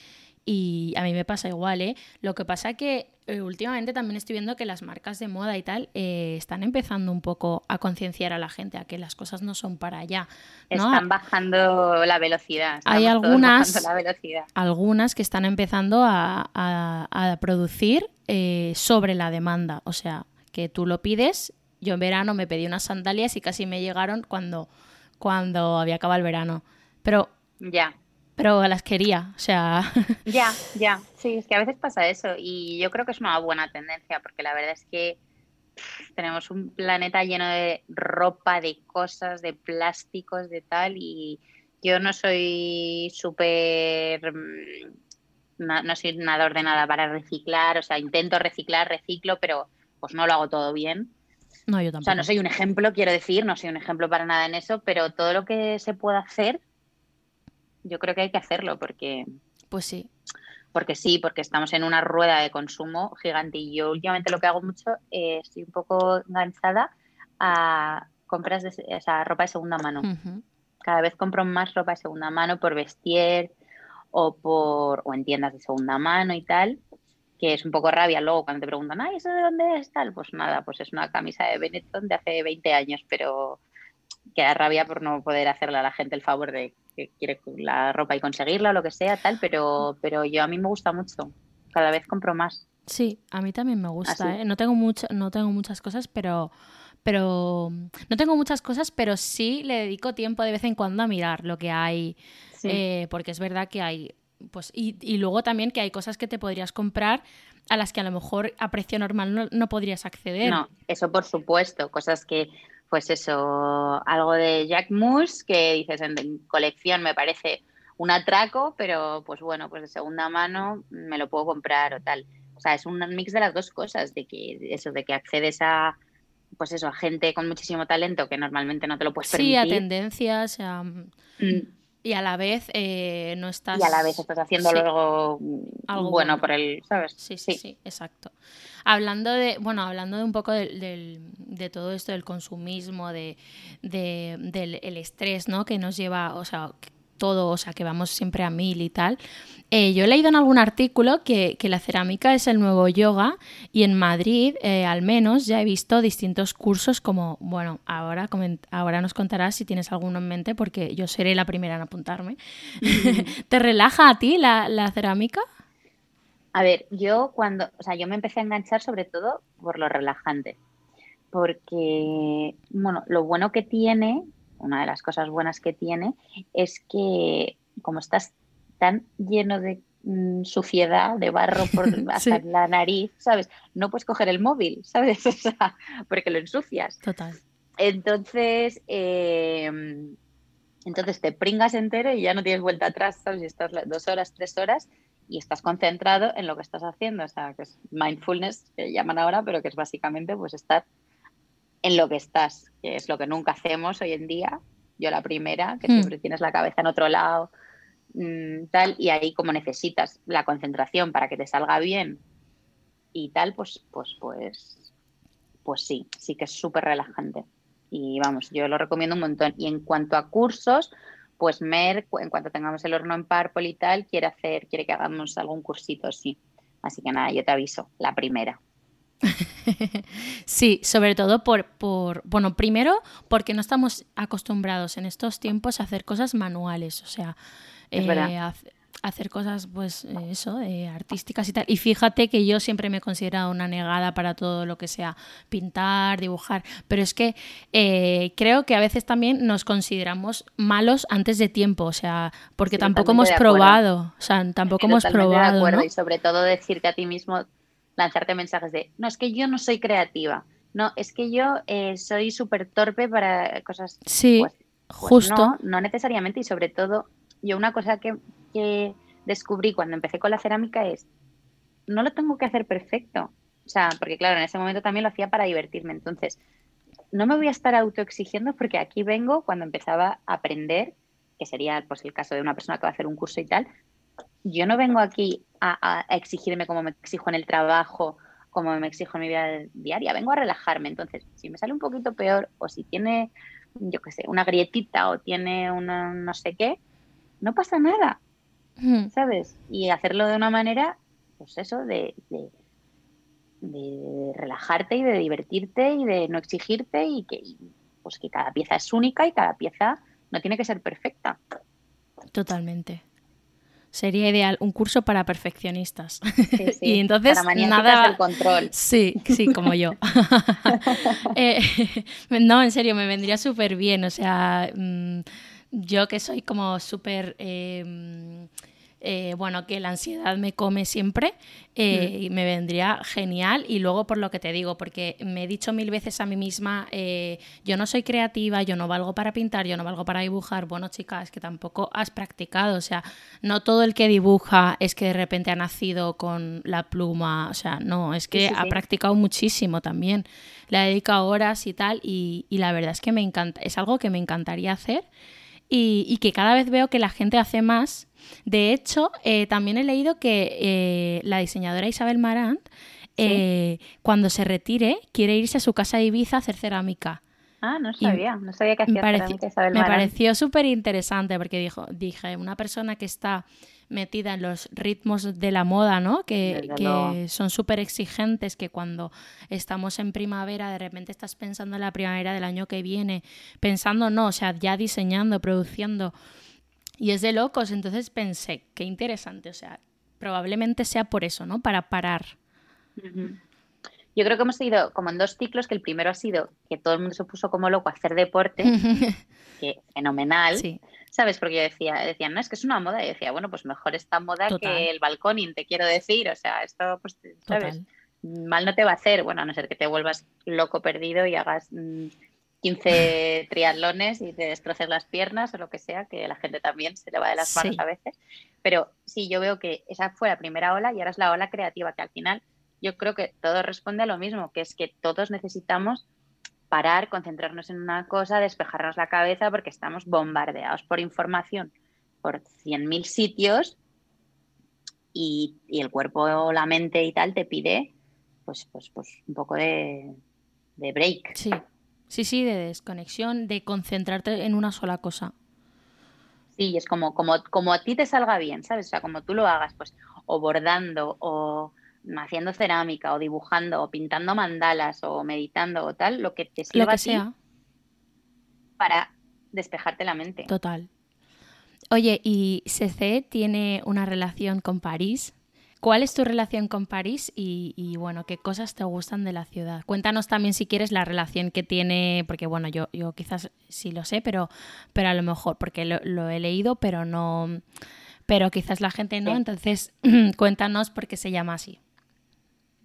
y a mí me pasa igual, ¿eh? Lo que pasa que eh, últimamente también estoy viendo que las marcas de moda y tal eh, están empezando un poco a concienciar a la gente a que las cosas no son para allá. Están bajando la velocidad. Hay algunas, algunas que están empezando a, producir eh, sobre la demanda. O sea, que tú lo pides. Yo en verano me pedí unas sandalias y casi me llegaron cuando, cuando había acabado el verano. Pero ya pero las quería, o sea. <laughs> Ya, ya, sí, es que a veces pasa eso y yo creo que es una buena tendencia porque la verdad es que tenemos un planeta lleno de ropa, de cosas, de plásticos, de tal y yo no soy súper. Mm, no, soy nada ordenada para reciclar, o sea, intento reciclar, reciclo, pero pues no lo hago todo bien. No, yo tampoco. O sea, no soy un ejemplo, quiero decir, no soy un ejemplo para nada en eso, pero todo lo que se pueda hacer yo creo que hay que hacerlo porque... Pues sí. Porque sí, porque estamos en una rueda de consumo gigante y yo últimamente lo que hago mucho, eh, estoy un poco enganchada a compras de esa ropa de segunda mano. Cada vez compro más ropa de segunda mano por vestir o por o en tiendas de segunda mano y tal, que es un poco rabia luego cuando te preguntan, ay, ¿eso de dónde es tal? Pues nada, pues es una camisa de Benetton de hace 20 años, pero queda rabia por no poder hacerle a la gente el favor de que quiere la ropa y conseguirla o lo que sea, tal, pero, pero yo a mí me gusta mucho. Cada vez compro más. Sí, a mí también me gusta. ¿eh? No tengo mucho, no tengo muchas cosas, pero pero no tengo muchas cosas, pero sí le dedico tiempo de vez en cuando a mirar lo que hay, eh, porque es verdad que hay, pues y, y, luego también que hay cosas que te podrías comprar a las que a lo mejor a precio normal no, no podrías acceder. No, eso por supuesto, cosas que pues eso, algo de Jack Moose que dices en, colección me parece un atraco, pero pues bueno, pues de segunda mano me lo puedo comprar o tal. O sea, es un mix de las dos cosas, de que eso, de que accedes a pues eso, a gente con muchísimo talento que normalmente no te lo puedes permitir. Sí, a tendencias, mm. y a la vez eh, no estás... Y a la vez estás haciendo luego algo bueno, por el, ¿sabes? sí, sí, sí, exacto. Hablando de, bueno, hablando de un poco de, de todo esto del consumismo, de, del el estrés, ¿no? Que nos lleva, o sea, todo, o sea, que vamos siempre a mil y tal. Eh, yo he leído en algún artículo que, la cerámica es el nuevo yoga y en Madrid, eh, al menos, ya he visto distintos cursos como, bueno, ahora, ahora nos contarás si tienes alguno en mente porque yo seré la primera en apuntarme. <laughs> ¿Te relaja a ti la, la cerámica? A ver, yo cuando, o sea, yo me empecé a enganchar sobre todo por lo relajante, porque, bueno, lo bueno que tiene, una de las cosas buenas que tiene, es que como estás tan lleno de mm, suciedad, de barro por <laughs> hasta la nariz, ¿sabes? No puedes coger el móvil, <laughs> ¿sabes? O sea, porque lo ensucias. Total. Entonces, em, entonces te pringas entero y ya no tienes vuelta atrás, ¿sabes? Y estás dos horas, tres horas y estás concentrado en lo que estás haciendo, o sea, que es mindfulness, que llaman ahora, pero que es básicamente pues estar en lo que estás, que es lo que nunca hacemos hoy en día. Yo la primera, que hmm. siempre tienes la cabeza en otro lado, mm, tal, y ahí como necesitas la concentración para que te salga bien y tal, pues, pues, pues, pues sí, sí que es súper relajante. Y vamos, yo lo recomiendo un montón. Y en cuanto a cursos, pues Mer, en cuanto tengamos el horno en Párpol y tal, quiere hacer, quiere que hagamos algún cursito, sí. Así que nada, yo te aviso, la primera. <laughs> sí, sobre todo por, por, bueno, primero porque no estamos acostumbrados en estos tiempos a hacer cosas manuales, o sea, eh, hacer cosas, pues eh, eso, eh, artísticas y tal. Y fíjate que yo siempre me he considerado una negada para todo lo que sea pintar, dibujar, pero es que eh, creo que a veces también nos consideramos malos antes de tiempo, o sea, porque tampoco hemos probado, o sea, tampoco hemos probado. Y sobre todo decirte a ti mismo, lanzarte mensajes de, no, es que yo no soy creativa, no, es que yo soy súper torpe para cosas. Sí, pues, pues justo. No, no necesariamente y sobre todo, yo una cosa que que descubrí cuando empecé con la cerámica es, no lo tengo que hacer perfecto. O sea, porque claro, en ese momento también lo hacía para divertirme. Entonces, no me voy a estar autoexigiendo porque aquí vengo cuando empezaba a aprender, que sería pues el caso de una persona que va a hacer un curso y tal. Yo no vengo aquí a, exigirme como me exijo en el trabajo, como me exijo en mi vida diaria. Vengo a relajarme. Entonces, si me sale un poquito peor o si tiene, yo qué sé, una grietita o tiene una no sé qué, no pasa nada. ¿Sabes? Y hacerlo de una manera, pues eso, de, de, relajarte y de divertirte y de no exigirte y que, pues que cada pieza es única y cada pieza no tiene que ser perfecta. Totalmente. Sería ideal un curso para perfeccionistas. <laughs> y entonces para nada el control. Sí, sí, como yo. <laughs> <laughs> Eh, no, en serio, me vendría súper bien. O sea, mm, yo que soy como súper... Em, eh, bueno, que la ansiedad me come siempre eh, y me vendría genial. Y luego por lo que te digo, porque me he dicho mil veces a mí misma, eh, yo no soy creativa, yo no valgo para pintar, yo no valgo para dibujar. Bueno, chicas, que tampoco has practicado. O sea, no todo el que dibuja es que de repente ha nacido con la pluma. O sea, no, es que ha practicado muchísimo también. Le ha dedicado horas y tal. Y, y la verdad es que me encanta, es algo que me encantaría hacer y, que cada vez veo que la gente hace más. De hecho, eh, también he leído que eh, la diseñadora Isabel Marant, eh, cuando se retire, quiere irse a su casa de Ibiza a hacer cerámica. Ah, no sabía, no sabía que hacía cerámica Isabel Me pareció súper interesante porque dijo, dije, una persona que está metida en los ritmos de la moda, ¿no? Que, son súper exigentes, que cuando estamos en primavera de repente estás pensando en la primavera del año que viene, pensando no, o sea, ya diseñando, produciendo. Y es de locos, entonces pensé, qué interesante, o sea, probablemente sea por eso, ¿no? Para parar. Yo creo que hemos ido como en dos ciclos, que el primero ha sido que todo el mundo se puso como loco a hacer deporte, <laughs> que fenomenal. Sí. ¿Sabes? Porque yo decía, decían, no, es que es una moda. Y decía, bueno, pues mejor esta moda que el balconing, te quiero decir. O sea, esto, pues, ¿sabes? Mal no te va a hacer, bueno, a no ser que te vuelvas loco perdido y hagas 15 mm, <laughs> triatlones y te destroces las piernas o lo que sea, que la gente también se le va de las manos a veces. Pero sí, yo veo que esa fue la primera ola y ahora es la ola creativa, que al final yo creo que todo responde a lo mismo, que es que todos necesitamos parar, concentrarnos en una cosa, despejarnos la cabeza porque estamos bombardeados por información por 100.000 sitios y, el cuerpo o la mente y tal te pide pues, pues, pues un poco de, break. Sí, sí, sí, de desconexión, de concentrarte en una sola cosa. Sí, es como, como, como a ti te salga bien, ¿sabes? O sea, como tú lo hagas, pues, o bordando, o haciendo cerámica, o dibujando, o pintando mandalas, o meditando, o tal, lo que te sirva lo que sea. para despejarte la mente. Total. Oye, ¿y CC tiene una relación con París? ¿Cuál es tu relación con París y, bueno, qué cosas te gustan de la ciudad? Cuéntanos también si quieres la relación que tiene, porque bueno, yo, yo quizás sí lo sé, pero, pero a lo mejor, porque lo, he leído, pero no, pero quizás la gente no, entonces <clears throat> cuéntanos por qué se llama así.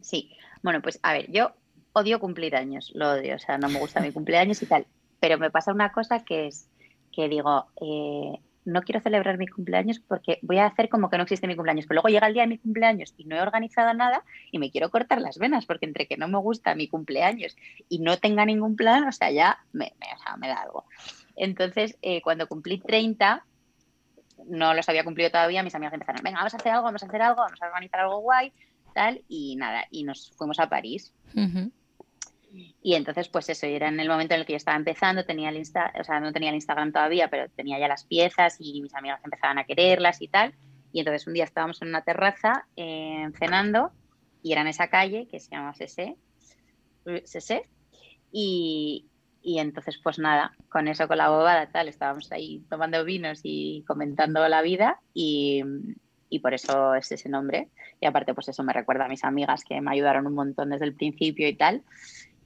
Sí, bueno, pues a ver, yo odio cumplir años, lo odio, o sea, no me gusta mi cumpleaños y tal, pero me pasa una cosa que es que digo, eh, no quiero celebrar mi cumpleaños porque voy a hacer como que no existe mi cumpleaños. Pero luego llega el día de mi cumpleaños y no he organizado nada y me quiero cortar las venas porque entre que no me gusta mi cumpleaños y no tenga ningún plan, o sea, ya me, da algo. Entonces, eh, cuando cumplí 30, no los había cumplido todavía, mis amigas empezaron, venga, vamos a hacer algo, vamos a hacer algo, vamos a organizar algo guay, tal, y nada, y nos fuimos a París. Y entonces, pues eso, era en el momento en el que yo estaba empezando, tenía el Insta, o sea, no tenía el Instagram todavía, pero tenía ya las piezas y mis amigas empezaban a quererlas y tal. Y entonces un día estábamos en una terraza eh, cenando y era en esa calle que se llama Sese, y, y entonces, pues nada, con eso, con la bobada, tal, estábamos ahí tomando vinos y comentando la vida y, y por eso es ese nombre. Y aparte, pues eso me recuerda a mis amigas que me ayudaron un montón desde el principio y tal.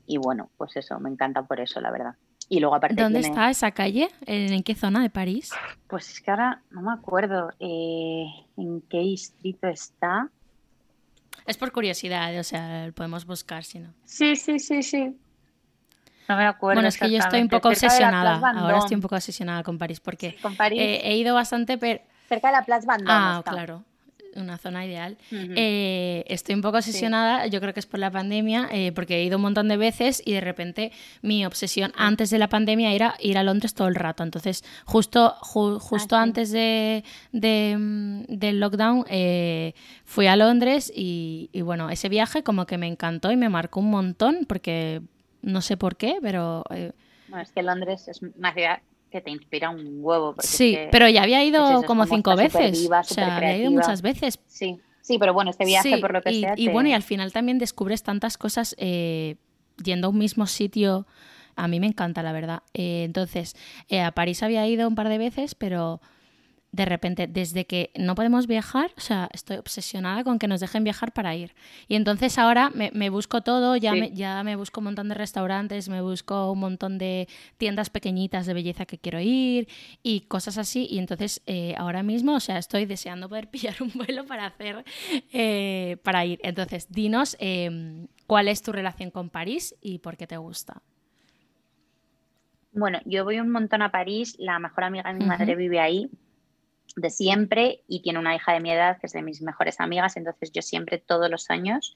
Y bueno, pues eso, me encanta por eso, la verdad. Y luego aparte ¿Dónde está esa calle? ¿En qué zona de París? Pues es que ahora no me acuerdo eh, en qué distrito está. Es por curiosidad, o sea, podemos buscar si no. Sí, sí, sí, sí. No me acuerdo. Bueno, es que yo estoy un poco obsesionada. Ahora estoy un poco obsesionada con París porque he ido bastante, pero... Cerca de la Plaza Vendôme. Ah, claro una zona ideal. Eh, estoy un poco obsesionada, yo creo que es por la pandemia, eh, porque he ido un montón de veces y de repente mi obsesión antes de la pandemia era ir a Londres todo el rato. Entonces, justo, justo ah, antes de, mm, del lockdown, eh, fui a Londres y, y, bueno, ese viaje como que me encantó y me marcó un montón, porque no sé por qué, pero... Bueno, es que Londres es una ciudad que te inspira un huevo. Sí, pero ya había ido como cinco veces. o sea, había ido muchas veces. Sí, sí, pero bueno, este viaje por lo que sea. Y bueno, y al final también descubres tantas cosas eh, yendo a un mismo sitio. A mí me encanta, la verdad. Eh, entonces, eh, a París había ido un par de veces, pero de repente, desde que no podemos viajar, o sea, estoy obsesionada con que nos dejen viajar para ir. Y entonces ahora me, busco todo, ya, me, ya me busco un montón de restaurantes, me busco un montón de tiendas pequeñitas de belleza que quiero ir y cosas así. Y entonces eh, ahora mismo, o sea, estoy deseando poder <laughs> pillar un vuelo para hacer, eh, para ir. Entonces, dinos em, cuál es tu relación con París y por qué te gusta. Bueno, yo voy un montón a París, la mejor amiga de mi madre vive ahí de siempre y tiene una hija de mi edad que es de mis mejores amigas, entonces yo siempre todos los años,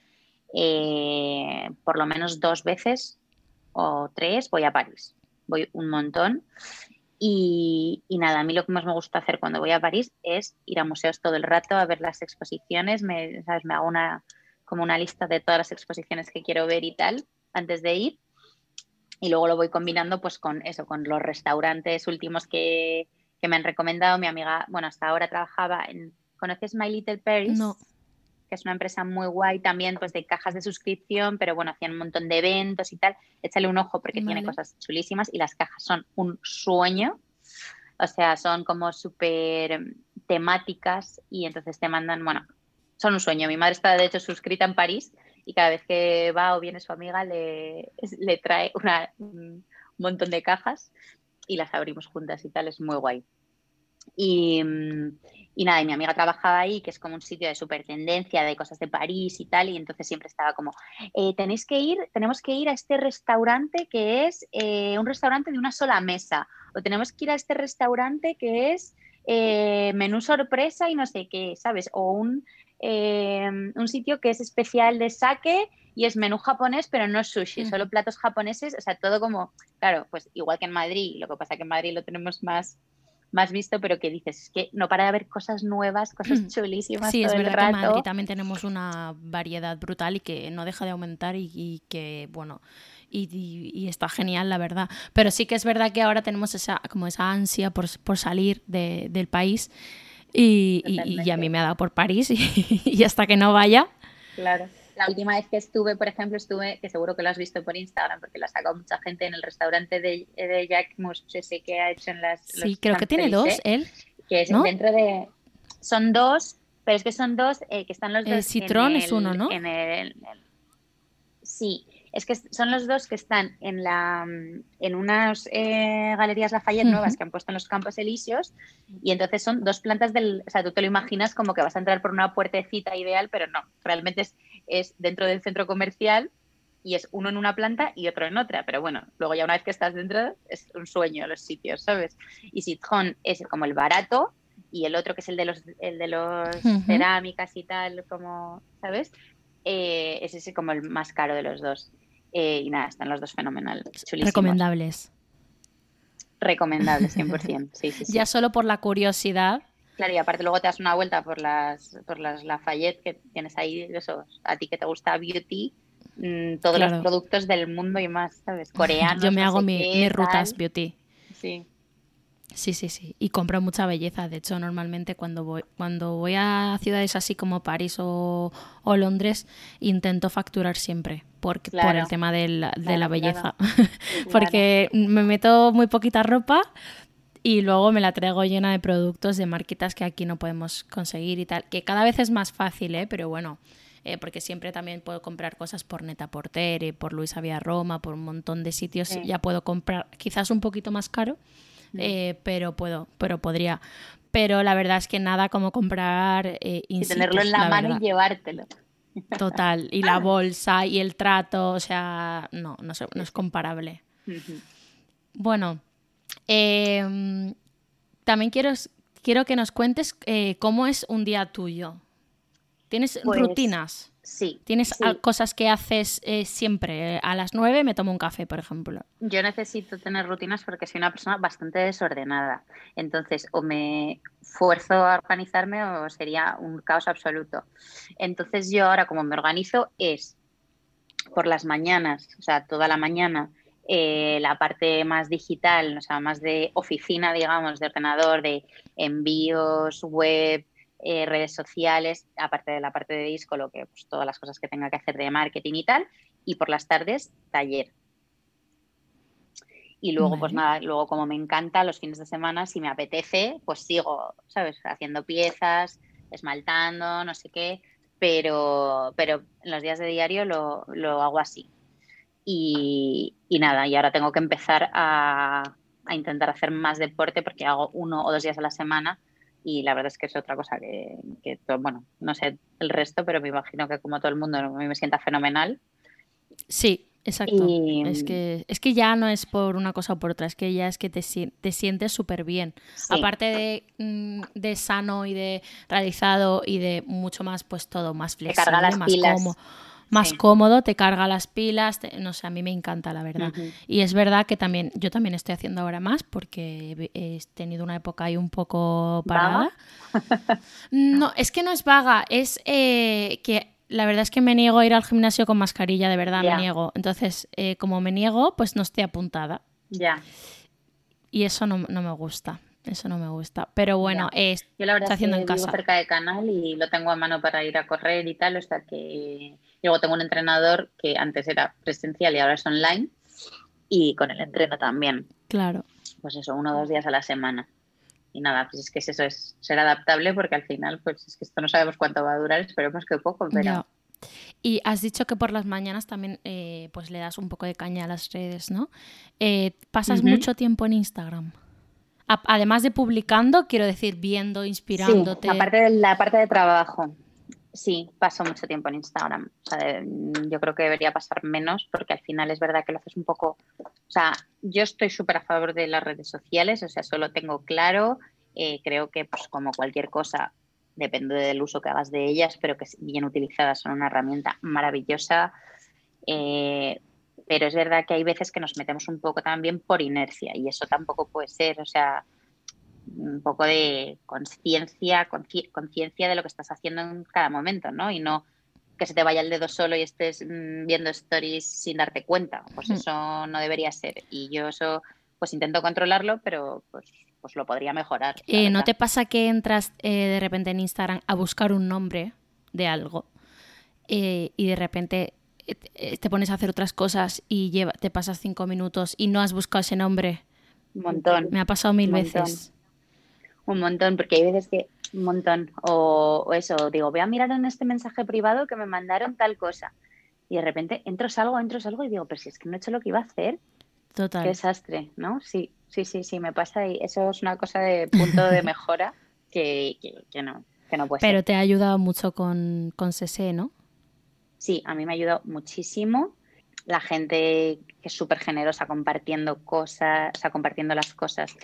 eh, por lo menos dos veces o tres, voy a París. Voy un montón. Y, nada, a mí lo que más me gusta hacer cuando voy a París es ir a museos todo el rato, a ver las exposiciones, me, ¿sabes? me hago una, como una lista de todas las exposiciones que quiero ver y tal antes de ir. Y luego lo voy combinando pues con eso, con los restaurantes últimos que, que me han recomendado. Mi amiga, bueno, hasta ahora trabajaba en. ¿Conoces My Little Paris? No. Que es una empresa muy guay también, pues de cajas de suscripción, pero bueno, hacían un montón de eventos y tal. Échale un ojo porque tiene cosas chulísimas y las cajas son un sueño. O sea, son como súper temáticas y entonces te mandan, bueno, son un sueño. Mi madre está de hecho suscrita en París y cada vez que va o viene su amiga le, le trae una, un montón de cajas y las abrimos juntas y tal, es muy guay. Y, y nada, y mi amiga trabajaba ahí, que es como un sitio de super tendencia, de cosas de París y tal, y entonces siempre estaba como, eh, tenéis que ir, tenemos que ir a este restaurante que es eh, un restaurante de una sola mesa, o tenemos que ir a este restaurante que es eh, menú sorpresa y no sé qué, ¿sabes? O un, un sitio que es especial de sake y es menú japonés, pero no sushi, solo platos japoneses, o sea, todo como, claro, pues igual que en Madrid, lo que pasa que en Madrid lo tenemos más más visto, pero que dices, es que no para de haber cosas nuevas, cosas chulísimas. Sí, es verdad que en Madrid también tenemos una variedad brutal y que no deja de aumentar y, que, bueno, y, está genial, la verdad. Pero sí que es verdad que ahora tenemos esa, como esa ansia por, salir del país y, y, a mí me ha dado por París y, <laughs> hasta que no vaya. Claro. La última vez que estuve, por ejemplo, estuve, que seguro que lo has visto por Instagram, porque lo ha sacado mucha gente en el restaurante de, de Jack sé que ha hecho en las... Sí, creo que tiene dos, él. Que es dentro de... Son dos, pero es que son dos eh, que están los dos... El Citrón es uno, ¿no? En el, sí, es que son los dos que están en la en unas eh, galerías Lafayette nuevas que han puesto en los Campos Elíseos y entonces son dos plantas del, o sea, tú te lo imaginas como que vas a entrar por una puertecita ideal, pero no, realmente es, es dentro del centro comercial y es uno en una planta y otro en otra, pero bueno, luego ya una vez que estás dentro es un sueño los sitios, ¿sabes? Y Citron es como el barato y el otro que es el de los el de los cerámicas y tal, como, ¿sabes? Eh, es ese como el más caro de los dos. Eh, y nada, están los dos fenomenal. Recomendables. Recomendables, 100%. <laughs> sí, sí, sí. Ya solo por la curiosidad. Claro, y aparte luego te das una vuelta por las, por las Lafayette que tienes ahí, eso, a ti que te gusta beauty, mm, todos los productos del mundo y más, ¿sabes? Coreanos. Yo me hago mis rutas beauty. Sí. Sí, sí, sí. Y compro mucha belleza. De hecho, normalmente cuando voy, cuando voy a ciudades así como París o, Londres, intento facturar siempre porque, por el tema de la, belleza. <laughs> porque me meto muy poquita ropa y luego me la traigo llena de productos de marquitas que aquí no podemos conseguir y tal. Que cada vez es más fácil, ¿eh? Pero bueno. Eh, porque siempre también puedo comprar cosas por Neta Porter, por Luisa Vía Roma, por un montón de sitios. Ya puedo comprar quizás un poquito más caro, eh, pero puedo, pero podría. Pero la verdad es que nada como comprar eh, y tenerlo en la, mano y llevártelo. Total, y la <laughs> bolsa y el trato, o sea, no, no, no es comparable. Bueno, em, también quiero, quiero que nos cuentes eh, cómo es un día tuyo. ¿Tienes pues rutinas? Sí. ¿Tienes cosas que haces eh, siempre? A las nueve me tomo un café, por ejemplo. Yo necesito tener rutinas porque soy una persona bastante desordenada. Entonces, o me fuerzo a organizarme o sería un caos absoluto. Entonces, yo ahora como me organizo es por las mañanas, o sea, toda la mañana, eh, la parte más digital, o sea, más de oficina, digamos, de ordenador, de envíos, web, eh, redes sociales, aparte de la parte de disco, lo que pues, todas las cosas que tenga que hacer de marketing y tal, y por las tardes taller. Y luego, pues nada, luego como me encanta, los fines de semana, si me apetece, pues sigo, ¿sabes? Haciendo piezas, esmaltando, no sé qué, pero, pero en los días de diario lo, hago así. Y, nada, y ahora tengo que empezar a, a intentar hacer más deporte porque hago uno o dos días a la semana y la verdad es que es otra cosa que, bueno, no sé el resto, pero me imagino que como todo el mundo a mí me sienta fenomenal. Sí, exacto. Es, que, es que ya no es por una cosa o por otra, es que ya es que te, te sientes súper bien. Aparte de, mm, de, sano y de realizado y de mucho más, pues todo más flexible, más cómodo más cómodo, te carga las pilas, no sé, a mí me encanta la verdad. Y es verdad que también, yo también estoy haciendo ahora más porque he tenido una época ahí un poco parada. <laughs> no, es que no es vaga, es eh, que la verdad es que me niego a ir al gimnasio con mascarilla, de verdad, me niego. Entonces, eh, como me niego, pues no estoy apuntada. Ya. Y eso no, me gusta. Eso no me gusta. Pero bueno, es, Yo la verdad haciendo en casa. cerca de canal y lo tengo a mano para ir a correr y tal, o sea que luego tengo un entrenador que antes era presencial y ahora es online y con el entreno también. Claro. Pues eso, uno o dos días a la semana. Y nada, pues es que eso es ser adaptable porque al final, pues es que esto no sabemos cuánto va a durar, esperemos que poco, pero... Y has dicho que por las mañanas también eh, pues le das un poco de caña a las redes, ¿no? Eh, ¿Pasas mucho tiempo en Instagram? Además de publicando, quiero decir, viendo, inspirándote. Sí, aparte de la parte de trabajo. Sí, paso mucho tiempo en Instagram. yo creo que debería pasar menos porque al final es verdad que lo haces un poco. O sea, yo estoy súper a favor de las redes sociales, o sea, solo tengo claro. Eh, creo que, pues, como cualquier cosa, depende del uso que hagas de ellas, pero que bien utilizadas son una herramienta maravillosa. Eh, pero es verdad que hay veces que nos metemos un poco también por inercia y eso tampoco puede ser. O sea, un poco de conciencia, conciencia de lo que estás haciendo en cada momento, ¿no? Y no que se te vaya el dedo solo y estés mm, viendo stories sin darte cuenta. Pues eso no debería ser. Y yo eso pues intento controlarlo, pero pues, pues lo podría mejorar. Eh, ¿No te pasa que entras eh, de repente en Instagram a buscar un nombre de algo eh, y de repente te pones a hacer otras cosas y lleva, te pasas cinco minutos y no has buscado ese nombre? Un montón. Me ha pasado mil veces. Un montón, porque hay veces que un montón. O, eso, digo, voy a mirar en este mensaje privado que me mandaron tal cosa. Y de repente entro, salgo, entro, salgo y digo, pero si es que no he hecho lo que iba a hacer. Total. Qué desastre, ¿no? Sí, sí, sí, sí, me pasa y eso es una cosa de punto de <laughs> mejora que, no, que no puede Pero te ha ayudado mucho con, con CC, ¿no? Sí, a mí me ha ayudado muchísimo. La gente que es súper generosa compartiendo cosas, o sea, compartiendo las cosas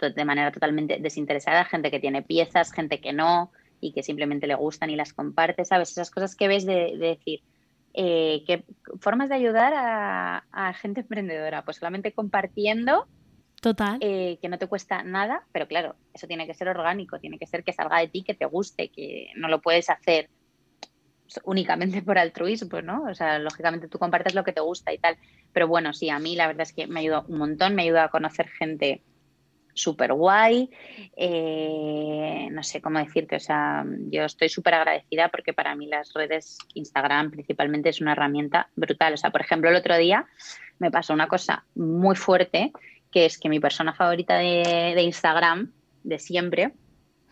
de manera totalmente desinteresada, gente que tiene piezas, gente que no y que simplemente le gustan y las comparte, ¿sabes? Esas cosas que ves de, decir, eh, que formas de ayudar a, gente <laughs> emprendedora, pues solamente compartiendo. Total. Eh, que no te cuesta nada, pero claro, eso tiene que ser orgánico, tiene que ser que salga de ti, que te guste, que no lo puedes hacer únicamente por altruismo, ¿no? O sea, lógicamente tú compartes lo que te gusta y tal. Pero bueno, sí, a mí la verdad es que me ayudó un montón, me ayuda a conocer gente súper guay. Eh, no sé cómo decirte, o sea, yo estoy súper agradecida porque para mí las redes, Instagram principalmente, es una herramienta brutal. O sea, por ejemplo, el otro día me pasó una cosa muy fuerte, que es que mi persona favorita de, Instagram, de siempre,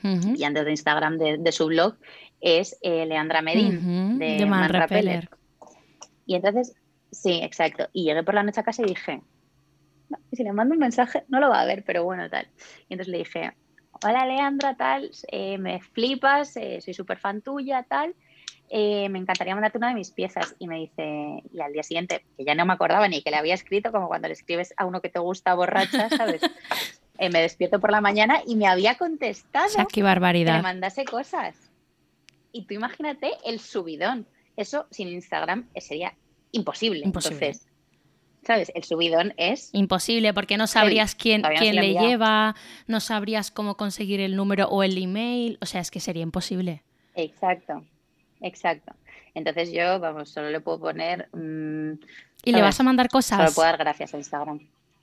y antes de Instagram, de, su blog, es eh, Leandra Medin, de, de Man, Y entonces, sí, exacto. Y llegué por la noche a casa y dije, si le mando un mensaje, no lo va a ver, pero bueno, tal. Y entonces le dije, hola Leandra, tal, eh, me flipas, eh, soy súper fan tuya, tal. Eh, me encantaría mandarte una de mis piezas. Y me dice, y al día siguiente, que ya no me acordaba ni que le había escrito, como cuando le escribes a uno que te gusta borracha, ¿sabes? <laughs> me despierto por la mañana y me había contestado. O qué barbaridad. Que me mandase cosas. Y tú imagínate el subidón. Eso sin Instagram sería imposible. imposible. Entonces, ¿sabes? El subidón es... Imposible, porque no sabrías quién, quién le lleva, no sabrías cómo conseguir el número o el email, o sea, es que sería imposible. Exacto, exacto. Entonces yo, vamos, solo le puedo poner... Mm, ¿Y le vas a mandar cosas? Solo puedo dar gracias a Instagram.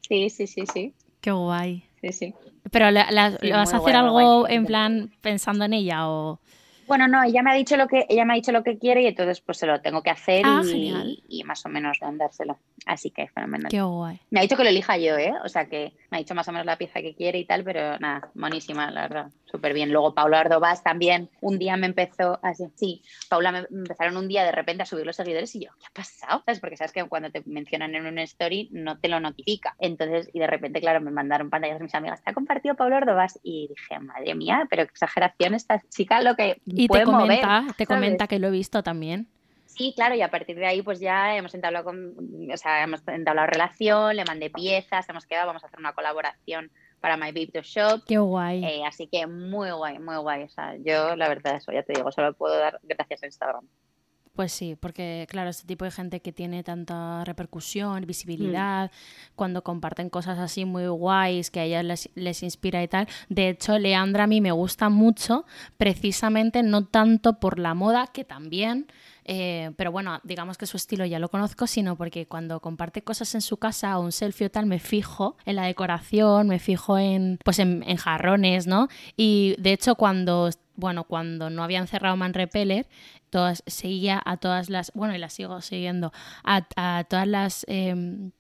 Sí, sí, sí, sí. Qué guay. Sí, sí. Pero ¿le, vas a hacer algo en plan pensando en ella o...? Bueno, no, ella me ha dicho lo que ella me ha dicho lo que quiere y entonces pues se lo tengo que hacer ah, y, y, más o menos dárselo. Así que fenomenal. Qué guay. Me ha dicho que lo elija yo, ¿eh? O sea que me ha dicho más o menos la pieza que quiere y tal, pero nada, monísima, la verdad. Súper bien. Luego Paula Ardovás también un día me empezó así. Sí, Paula me empezaron un día de repente a subir los seguidores y yo, ¿qué ha pasado? ¿Sabes? Porque sabes que cuando te mencionan en una story no te lo notifica. Entonces, y de repente, claro, me mandaron pantallas de mis amigas, te ha compartido Paula Ardovás y dije, madre mía, pero qué exageración esta chica lo que y te comenta, te comenta que lo he visto también. Sí, claro, y a partir de ahí pues ya hemos entablado, con, o sea, hemos entablado relación, le mandé piezas, hemos quedado, vamos a hacer una colaboración para My Shop. Qué guay. Eh, así que muy guay, muy guay. O sea, yo la verdad eso, ya te digo, solo puedo dar gracias a Instagram. Pues sí, porque claro, este tipo de gente que tiene tanta repercusión, visibilidad, mm. cuando comparten cosas así muy guays, que a ellas les, les, inspira y tal. De hecho, Leandra a mí me gusta mucho, precisamente no tanto por la moda, que también, eh, pero bueno, digamos que su estilo ya lo conozco, sino porque cuando comparte cosas en su casa o un selfie o tal, me fijo en la decoración, me fijo en, pues en, jarrones, ¿no? Y de hecho, cuando bueno, cuando no habían cerrado Man Repeller, todas, seguía a todas las, bueno, y las sigo siguiendo, a, todas las... Em,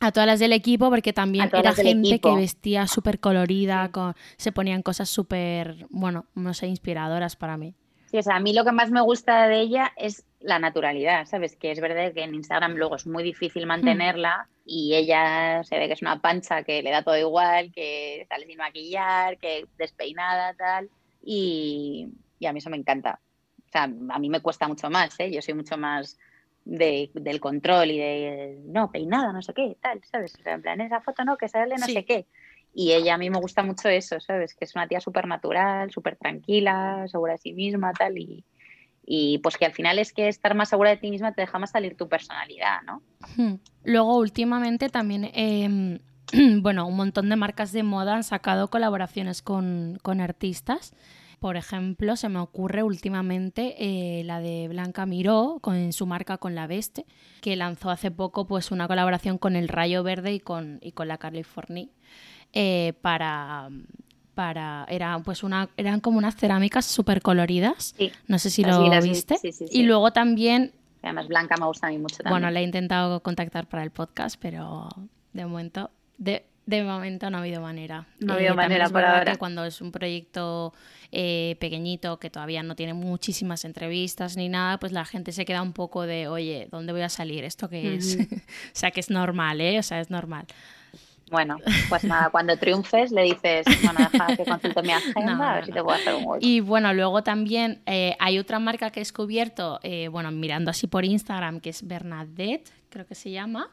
a todas las del equipo, porque también era gente que vestía súper colorida, se ponían cosas súper, bueno, no sé, inspiradoras para mí. Sí, o sea, a mí lo que más me gusta de ella es la naturalidad, ¿sabes? Que es verdad que en Instagram luego es muy difícil hmm. mantenerla y ella se ve que es una pancha que le da todo igual, que sale sin maquillar, que despeinada, tal. Y, a mí eso me encanta. O sea, a mí me cuesta mucho más, ¿eh? Yo soy mucho más de, del control y de, no, peinada, no sé qué, tal, ¿sabes? O sea, en plan, esa foto no, que sale no sé qué. Y ella a mí me gusta mucho eso, ¿sabes? Que es una tía súper natural, súper tranquila, segura de sí misma, tal. Y, pues que al final es que estar más segura de ti misma te deja más salir tu personalidad, ¿no? Hmm. Luego, últimamente también, em, <clears throat> bueno, un montón de marcas de moda han sacado colaboraciones con, con artistas. Por ejemplo, se me ocurre últimamente eh, la de Blanca Miró con su marca con la Veste, que lanzó hace poco pues una colaboración con el Rayo Verde y con, y con la California eh, para para era pues una eran como unas cerámicas súper coloridas no sé si lo viste y luego también además Blanca me gusta a mí mucho también. bueno le he intentado contactar para el podcast pero de momento de de momento no ha habido manera. No ha habido eh, manera por ahora. cuando es un proyecto eh, pequeñito que todavía no tiene muchísimas entrevistas ni nada, pues la gente se queda un poco de, oye, ¿dónde voy a salir? ¿Esto qué es? <laughs> o sea, que es normal, ¿eh? O sea, es normal. Bueno, pues nada, cuando triunfes le dices, bueno, deja que consulte mi <laughs> agenda, a ver si te puedo hacer un hueco. Y bueno, luego también eh, hay otra marca que he descubierto, bueno, mirando así por Instagram, que es Bernadette, creo que se llama,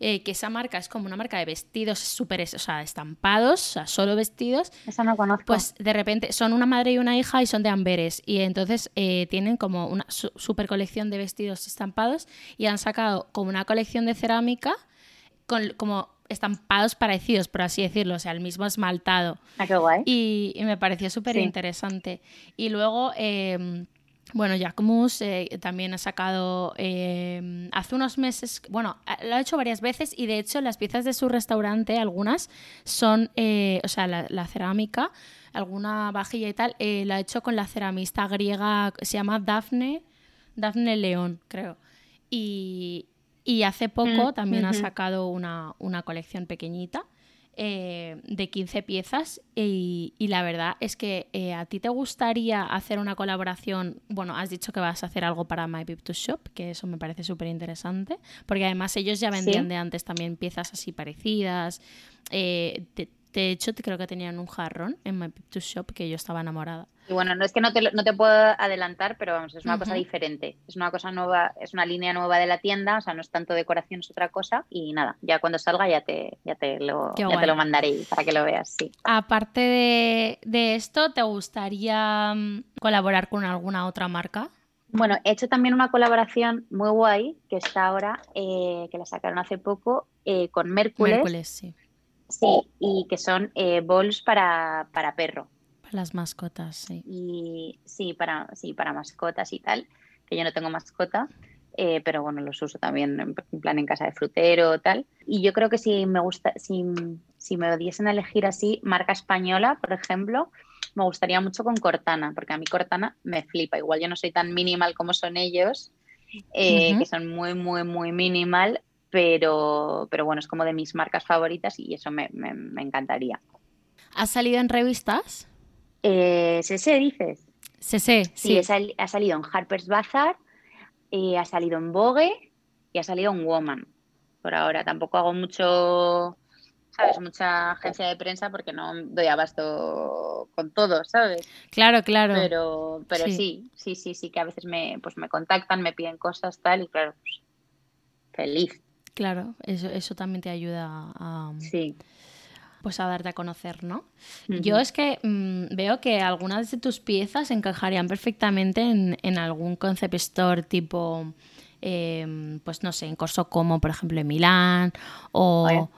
eh, que esa marca es como una marca de vestidos súper, o sea, estampados, o sea, solo vestidos. Esa no conozco. Pues de repente son una madre y una hija y son de Amberes. Y entonces eh, tienen como una súper colección de vestidos estampados y han sacado como una colección de cerámica con como estampados parecidos, por así decirlo, o sea, el mismo esmaltado. Ah, qué guay. Y, me pareció súper interesante. Y luego... Eh, bueno, Jacquemus eh, también ha sacado eh, hace unos meses, bueno, lo ha hecho varias veces y de hecho las piezas de su restaurante, algunas son, eh, o sea, la, cerámica, alguna vajilla y tal, la ha hecho con la ceramista griega, se llama Daphne, Daphne León, creo. Y, hace poco mm, también ha sacado una, una colección pequeñita eh, de 15 piezas. Y, la verdad es que eh, a ti te gustaría hacer una colaboración, bueno, has dicho que vas a hacer algo para My Pip to Shop, que eso me parece súper interesante, porque además ellos ya vendían de antes también piezas así parecidas. Eh, de hecho, creo que tenían un jarrón en My Picture Shop que yo estaba enamorada. Y bueno, no es que no te, no te puedo adelantar, pero vamos, es una cosa diferente. Es una cosa nueva, es una línea nueva de la tienda, o sea, no es tanto decoración, es otra cosa. Y nada, ya cuando salga ya te, ya te, lo, ya te lo mandaré para que lo veas, sí. Aparte de, de esto, ¿te gustaría mm, colaborar con alguna otra marca? Bueno, he hecho también una colaboración muy guay que está ahora, eh, que la sacaron hace poco, eh, con Mércules. Mércules, sí Sí, y que son eh, bowls para, para perro. Para las mascotas, sí. Y sí, para, sí, para mascotas y tal, que yo no tengo mascota, eh, pero bueno, los uso también en plan en casa de frutero o tal. Y yo creo que si me gusta, si, si me diesen a elegir así, marca española, por ejemplo, me gustaría mucho con Cortana, porque a mí Cortana me flipa. Igual yo no soy tan minimal como son ellos, eh, que son muy, muy, muy minimal, pero, pero bueno, es como de mis marcas favoritas y eso me, encantaría. ¿Has salido en revistas? Eh, CC, dices. CC, sí. sí. ha salido en Harper's Bazaar, eh, ha salido en Vogue y ha salido en Woman. Por ahora tampoco hago mucho, ¿sabes? Mucha agencia de prensa porque no doy abasto con todo, ¿sabes? Claro, claro. Pero, pero sí. sí, sí, sí, que a veces me, pues me contactan, me piden cosas, tal, y claro, pues feliz. Claro, eso, eso también te ayuda a, pues a darte a conocer, ¿no? Yo es que mm, veo que algunas de tus piezas encajarían perfectamente en, algún concept store tipo, em, pues no sé, en Corso Como, por ejemplo, en Milán, o,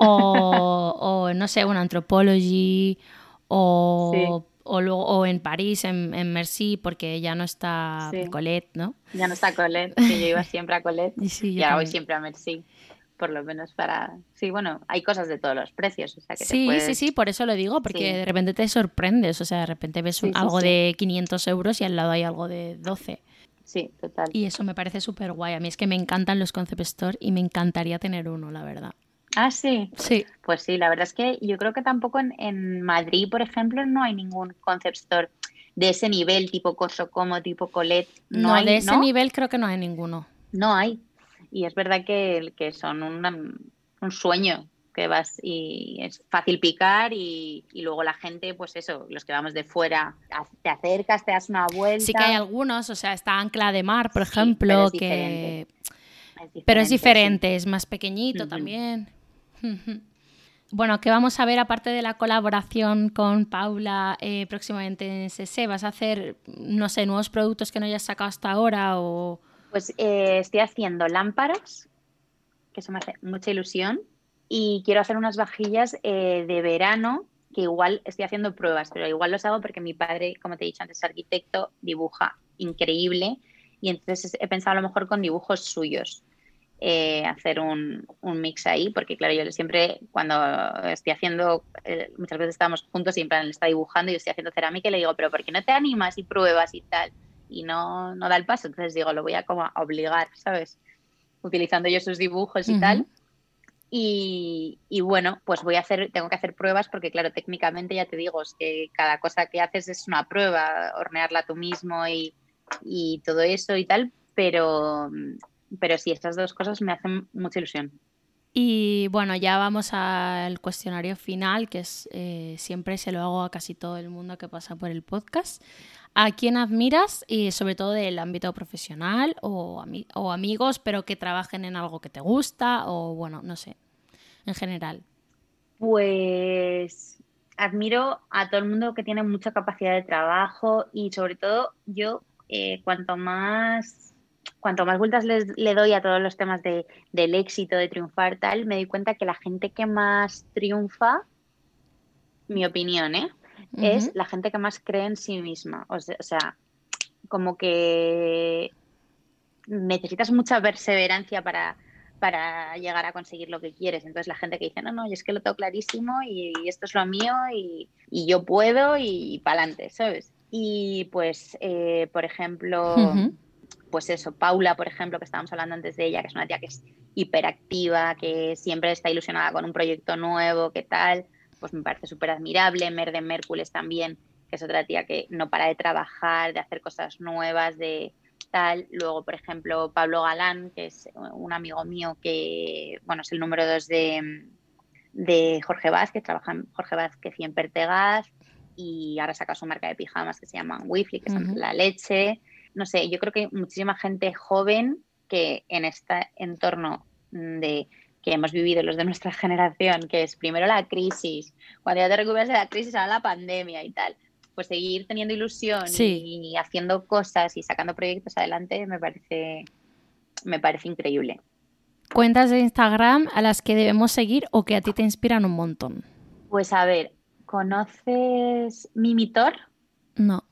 o, o, no sé, una Anthropology, o o, luego, o en París, en, en Merci, porque ya no está Colette, ¿no? Ya no está Colette, que yo iba siempre a Colette <laughs> y, ahora voy siempre a Merci por lo menos para... Sí, bueno, hay cosas de todos los precios. O sea que sí, sí, sí, por eso lo digo, porque de repente te sorprendes, o sea, de repente ves algo de 500 euros y al lado hay algo de 12. Sí, total. Y eso me parece súper guay. A mí es que me encantan los concept store y me encantaría tener uno, la verdad. Ah, sí. Sí. Pues sí, la verdad es que yo creo que tampoco en, Madrid, por ejemplo, no hay ningún concept store de ese nivel, tipo Corso Como, tipo Colette. No, hay, de ese nivel creo que no hay ninguno. No hay. Y es verdad que, que son un sueño que vas y es fácil picar y, luego la gente, pues eso, los que vamos de fuera, te acercas, te das una vuelta. Sí que hay algunos, o sea, está Ancla de Mar, por ejemplo, que... pero es diferente, es más pequeñito también. Bueno, ¿qué vamos a ver aparte de la colaboración con Paula eh, próximamente en SS? ¿Vas a hacer, no sé, nuevos productos que no hayas sacado hasta ahora? O... Pues eh, estoy haciendo lámparas, que eso me hace mucha ilusión, y quiero hacer unas vajillas eh, de verano que igual estoy haciendo pruebas, pero igual los hago porque mi padre, como te he dicho antes, es arquitecto, dibuja increíble y entonces he pensado a lo mejor con dibujos suyos. Eh, hacer un, mix ahí, porque claro, yo siempre cuando estoy haciendo, eh, muchas veces estamos juntos y en plan él está dibujando y yo estoy haciendo cerámica y le digo, pero ¿por qué no te animas y pruebas y tal? Y no, no da el paso, entonces digo, lo voy a como obligar, ¿sabes? Utilizando yo sus dibujos y tal. Y, y, bueno, pues voy a hacer, tengo que hacer pruebas porque claro, técnicamente ya te digo, es que cada cosa que haces es una prueba, hornearla tú mismo y, y todo eso y tal, pero, pero sí, estas dos cosas me hacen mucha ilusión. Y bueno, ya vamos al cuestionario final, que es eh, siempre se lo hago a casi todo el mundo que pasa por el podcast. ¿A quién admiras y sobre todo del ámbito profesional o, o amigos, pero que trabajen en algo que te gusta o bueno, no sé, en general? Pues admiro a todo el mundo que tiene mucha capacidad de trabajo y sobre todo yo, eh, cuanto más cuanto más vueltas le doy a todos los temas de, del éxito, de triunfar, tal, me doy cuenta que la gente que más triunfa, mi opinión, ¿eh? es la gente que más cree en sí misma. O sea, como que necesitas mucha perseverancia para, para llegar a conseguir lo que quieres. Entonces la gente que dice, no, no, yo es que lo tengo clarísimo y, esto es lo mío y, yo puedo y, para adelante, ¿sabes? Y pues, eh, por ejemplo, pues eso, Paula, por ejemplo, que estábamos hablando antes de ella, que es una tía que es hiperactiva, que siempre está ilusionada con un proyecto nuevo, ¿qué tal? Pues me parece súper admirable. Merde Mércules también, que es otra tía que no para de trabajar, de hacer cosas nuevas, de tal. Luego, por ejemplo, Pablo Galán, que es un amigo mío que, bueno, es el número dos de, de Jorge Vázquez, trabaja en Jorge Vázquez y en Pertegaz, y ahora saca su marca de pijamas que se llama Wifly, que es la leche no sé, yo creo que muchísima gente joven que en este entorno de que hemos vivido los de nuestra <laughs> generación, que es primero la crisis, cuando ya te recuperas de la crisis, ahora la pandemia y tal, pues seguir teniendo ilusión y, haciendo cosas y sacando proyectos adelante me parece, me parece increíble. Cuentas de Instagram a las que debemos seguir o que a ti te inspiran un montón. Pues a ver, ¿conoces Mimitor? No.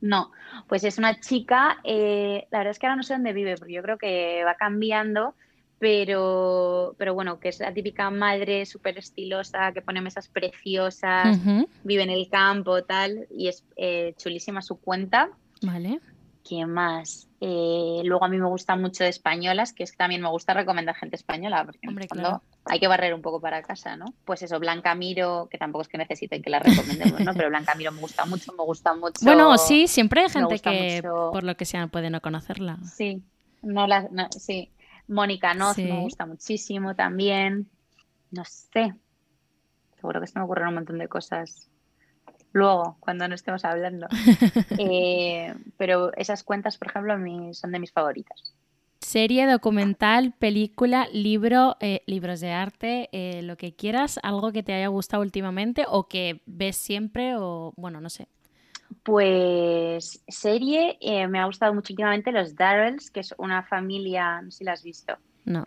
No, pues es una chica, eh, la verdad es que ahora no sé dónde vive, porque yo creo que va cambiando, pero, pero bueno, que es la típica madre súper estilosa, que pone mesas preciosas, vive en el campo, tal, y es eh, chulísima su cuenta. Vale. ¿Qué más? Eh, luego a mí me gusta mucho de españolas, que es que también me gusta recomendar gente española, porque hay que barrer un poco para casa, ¿no? Pues eso, Blanca Miro, que tampoco es que necesiten que la recomendemos, ¿no? <laughs> Pero Blanca Miro me gusta mucho, me gusta mucho. Bueno, sí, siempre hay gente que por lo que sea puede no conocerla. Sí, no la, sí. Mónica Noz me gusta muchísimo también. No sé. Seguro que se me ocurren un montón de cosas luego, cuando no estemos hablando. <laughs> Eh, pero esas cuentas, por ejemplo, son de mis favoritas. Serie, documental, película, libro, eh, libros de arte, eh, lo que quieras, algo que te haya gustado últimamente o que ves siempre o bueno, no sé. Pues serie, me ha gustado mucho últimamente Los Darrells, que es una familia, no sé si la has visto,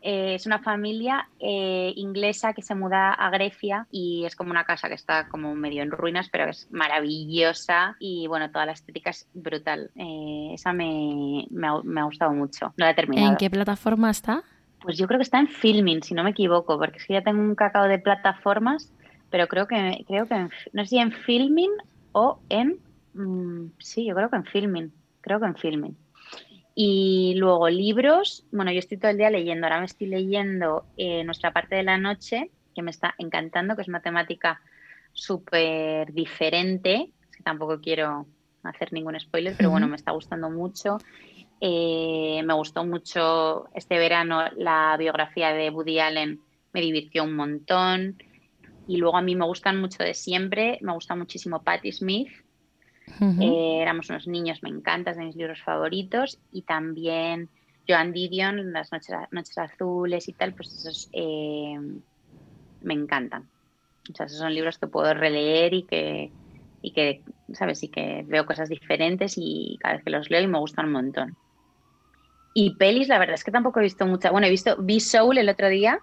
eh, es una familia eh, inglesa que se muda a Grecia y es como una casa que está como medio en ruinas, pero es maravillosa y bueno, toda la estética es brutal. Eh, esa me, ha, gustado mucho. No la he terminado. ¿En qué plataforma está? Pues yo creo que está en Filming, si no me equivoco, porque es que ya tengo un cacao de plataformas, pero creo que, creo que no sé si en Filming o en... Mm, sí, yo creo que en Filming. Creo que en Filming. Y luego libros, bueno, yo estoy todo el día leyendo, ahora me estoy leyendo eh, Nuestra parte de la noche, que me está encantando, que es matemática súper diferente, que tampoco quiero hacer ningún spoiler, pero bueno, me está gustando mucho. Eh, me gustó mucho este verano la biografía de Woody Allen, me divirtió un montón. Y luego a mí me gustan mucho de siempre, me gusta muchísimo Patti Smith, eh, éramos unos niños, me encanta, es de mis libros favoritos. Y también Joan Didion, Las noches, noches Azules y tal, pues esos eh, me encantan. O sea, esos son libros que puedo releer y que, y que, ¿sabes? Y que veo cosas diferentes y cada vez que los leo y me gustan un montón. Y pelis, la verdad es que tampoco he visto mucha. Bueno, he visto Be Soul el otro día,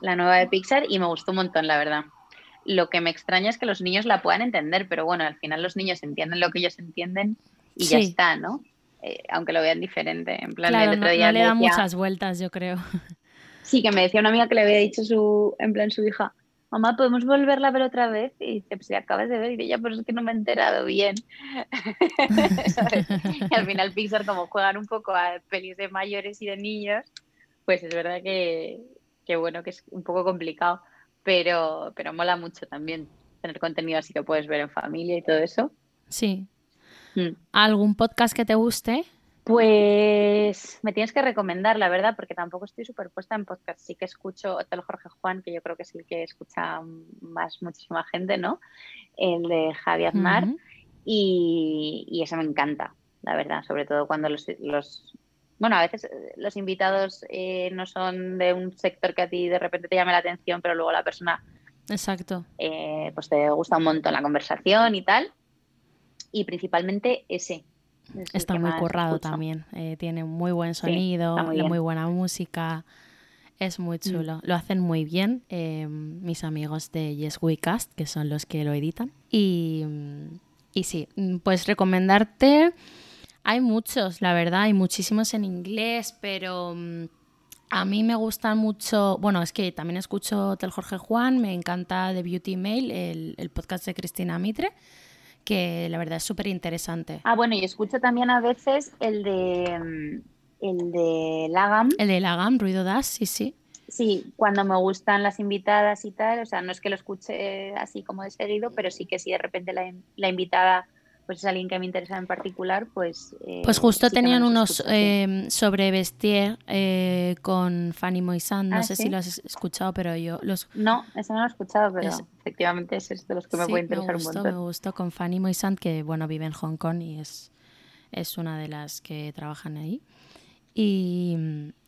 la nueva de Pixar, y me gustó un montón, la verdad. Lo que me extraña es que los niños la puedan entender, pero bueno, al final los niños entienden lo que ellos entienden y ya está, ¿no? Eh, aunque lo vean diferente. En plan, el otro día no, le da muchas vueltas, yo creo. Sí, que me decía una amiga que le había dicho su, en plan su hija, mamá, ¿podemos volverla a ver otra vez? Y dice, pues si acabas de ver, y ella, pero es que no me he enterado bien. <laughs> Y al final Pixar, como juegan un poco a pelis de mayores y de niños, pues es verdad que, que bueno, que es un poco complicado, pero, pero mola mucho también tener contenido así que puedes ver en familia y todo eso. Sí. Mm. ¿Algún podcast que te guste? Pues me tienes que recomendar, la verdad, porque tampoco estoy superpuesta en podcast. Sí que escucho Hotel Jorge Juan, que yo creo que es el que escucha más muchísima gente, ¿no? El de Javier Aznar. y, y, eso me encanta, la verdad, sobre todo cuando los, bueno, a veces eh, los invitados eh, no son de un sector que a ti de repente te llame la atención, pero luego la persona... Exacto. Eh, pues te gusta un montón la conversación y tal. Y principalmente ese, Está muy currado también. Eh, tiene muy buen sonido, muy, buena música. Es muy mm. chulo. Lo hacen muy bien mis amigos de Yes We Cast, que son los que lo editan. Y, y sí, pues recomendarte. Hay muchos, la verdad, hay muchísimos en inglés, pero mm, a mí me gustan mucho. Bueno, es que también escucho Tel Jorge Juan, me encanta The Beauty Mail, el, el podcast de Cristina Mitre que la verdad es súper interesante. Ah, bueno, y escucho también a veces el de mm, el de Lagam. El de Lagam, Ruido Das, sí, sí. Sí, cuando me gustan las invitadas y tal, o sea, no es que lo escuche así como de seguido, pero sí que si de repente la, la invitada pues es alguien que me interesa en particular, pues... Eh, pues justo tenían unos eh, sobre Vestier eh, con Fanny Moisant, no ah, sé si lo has escuchado, pero yo los... No, eso no lo he escuchado, pero efectivamente es de los que me puede interesar un montón. Me gustó con Fanny Moisant, que bueno, vive en Hong Kong y es, es una de las que trabajan ahí y,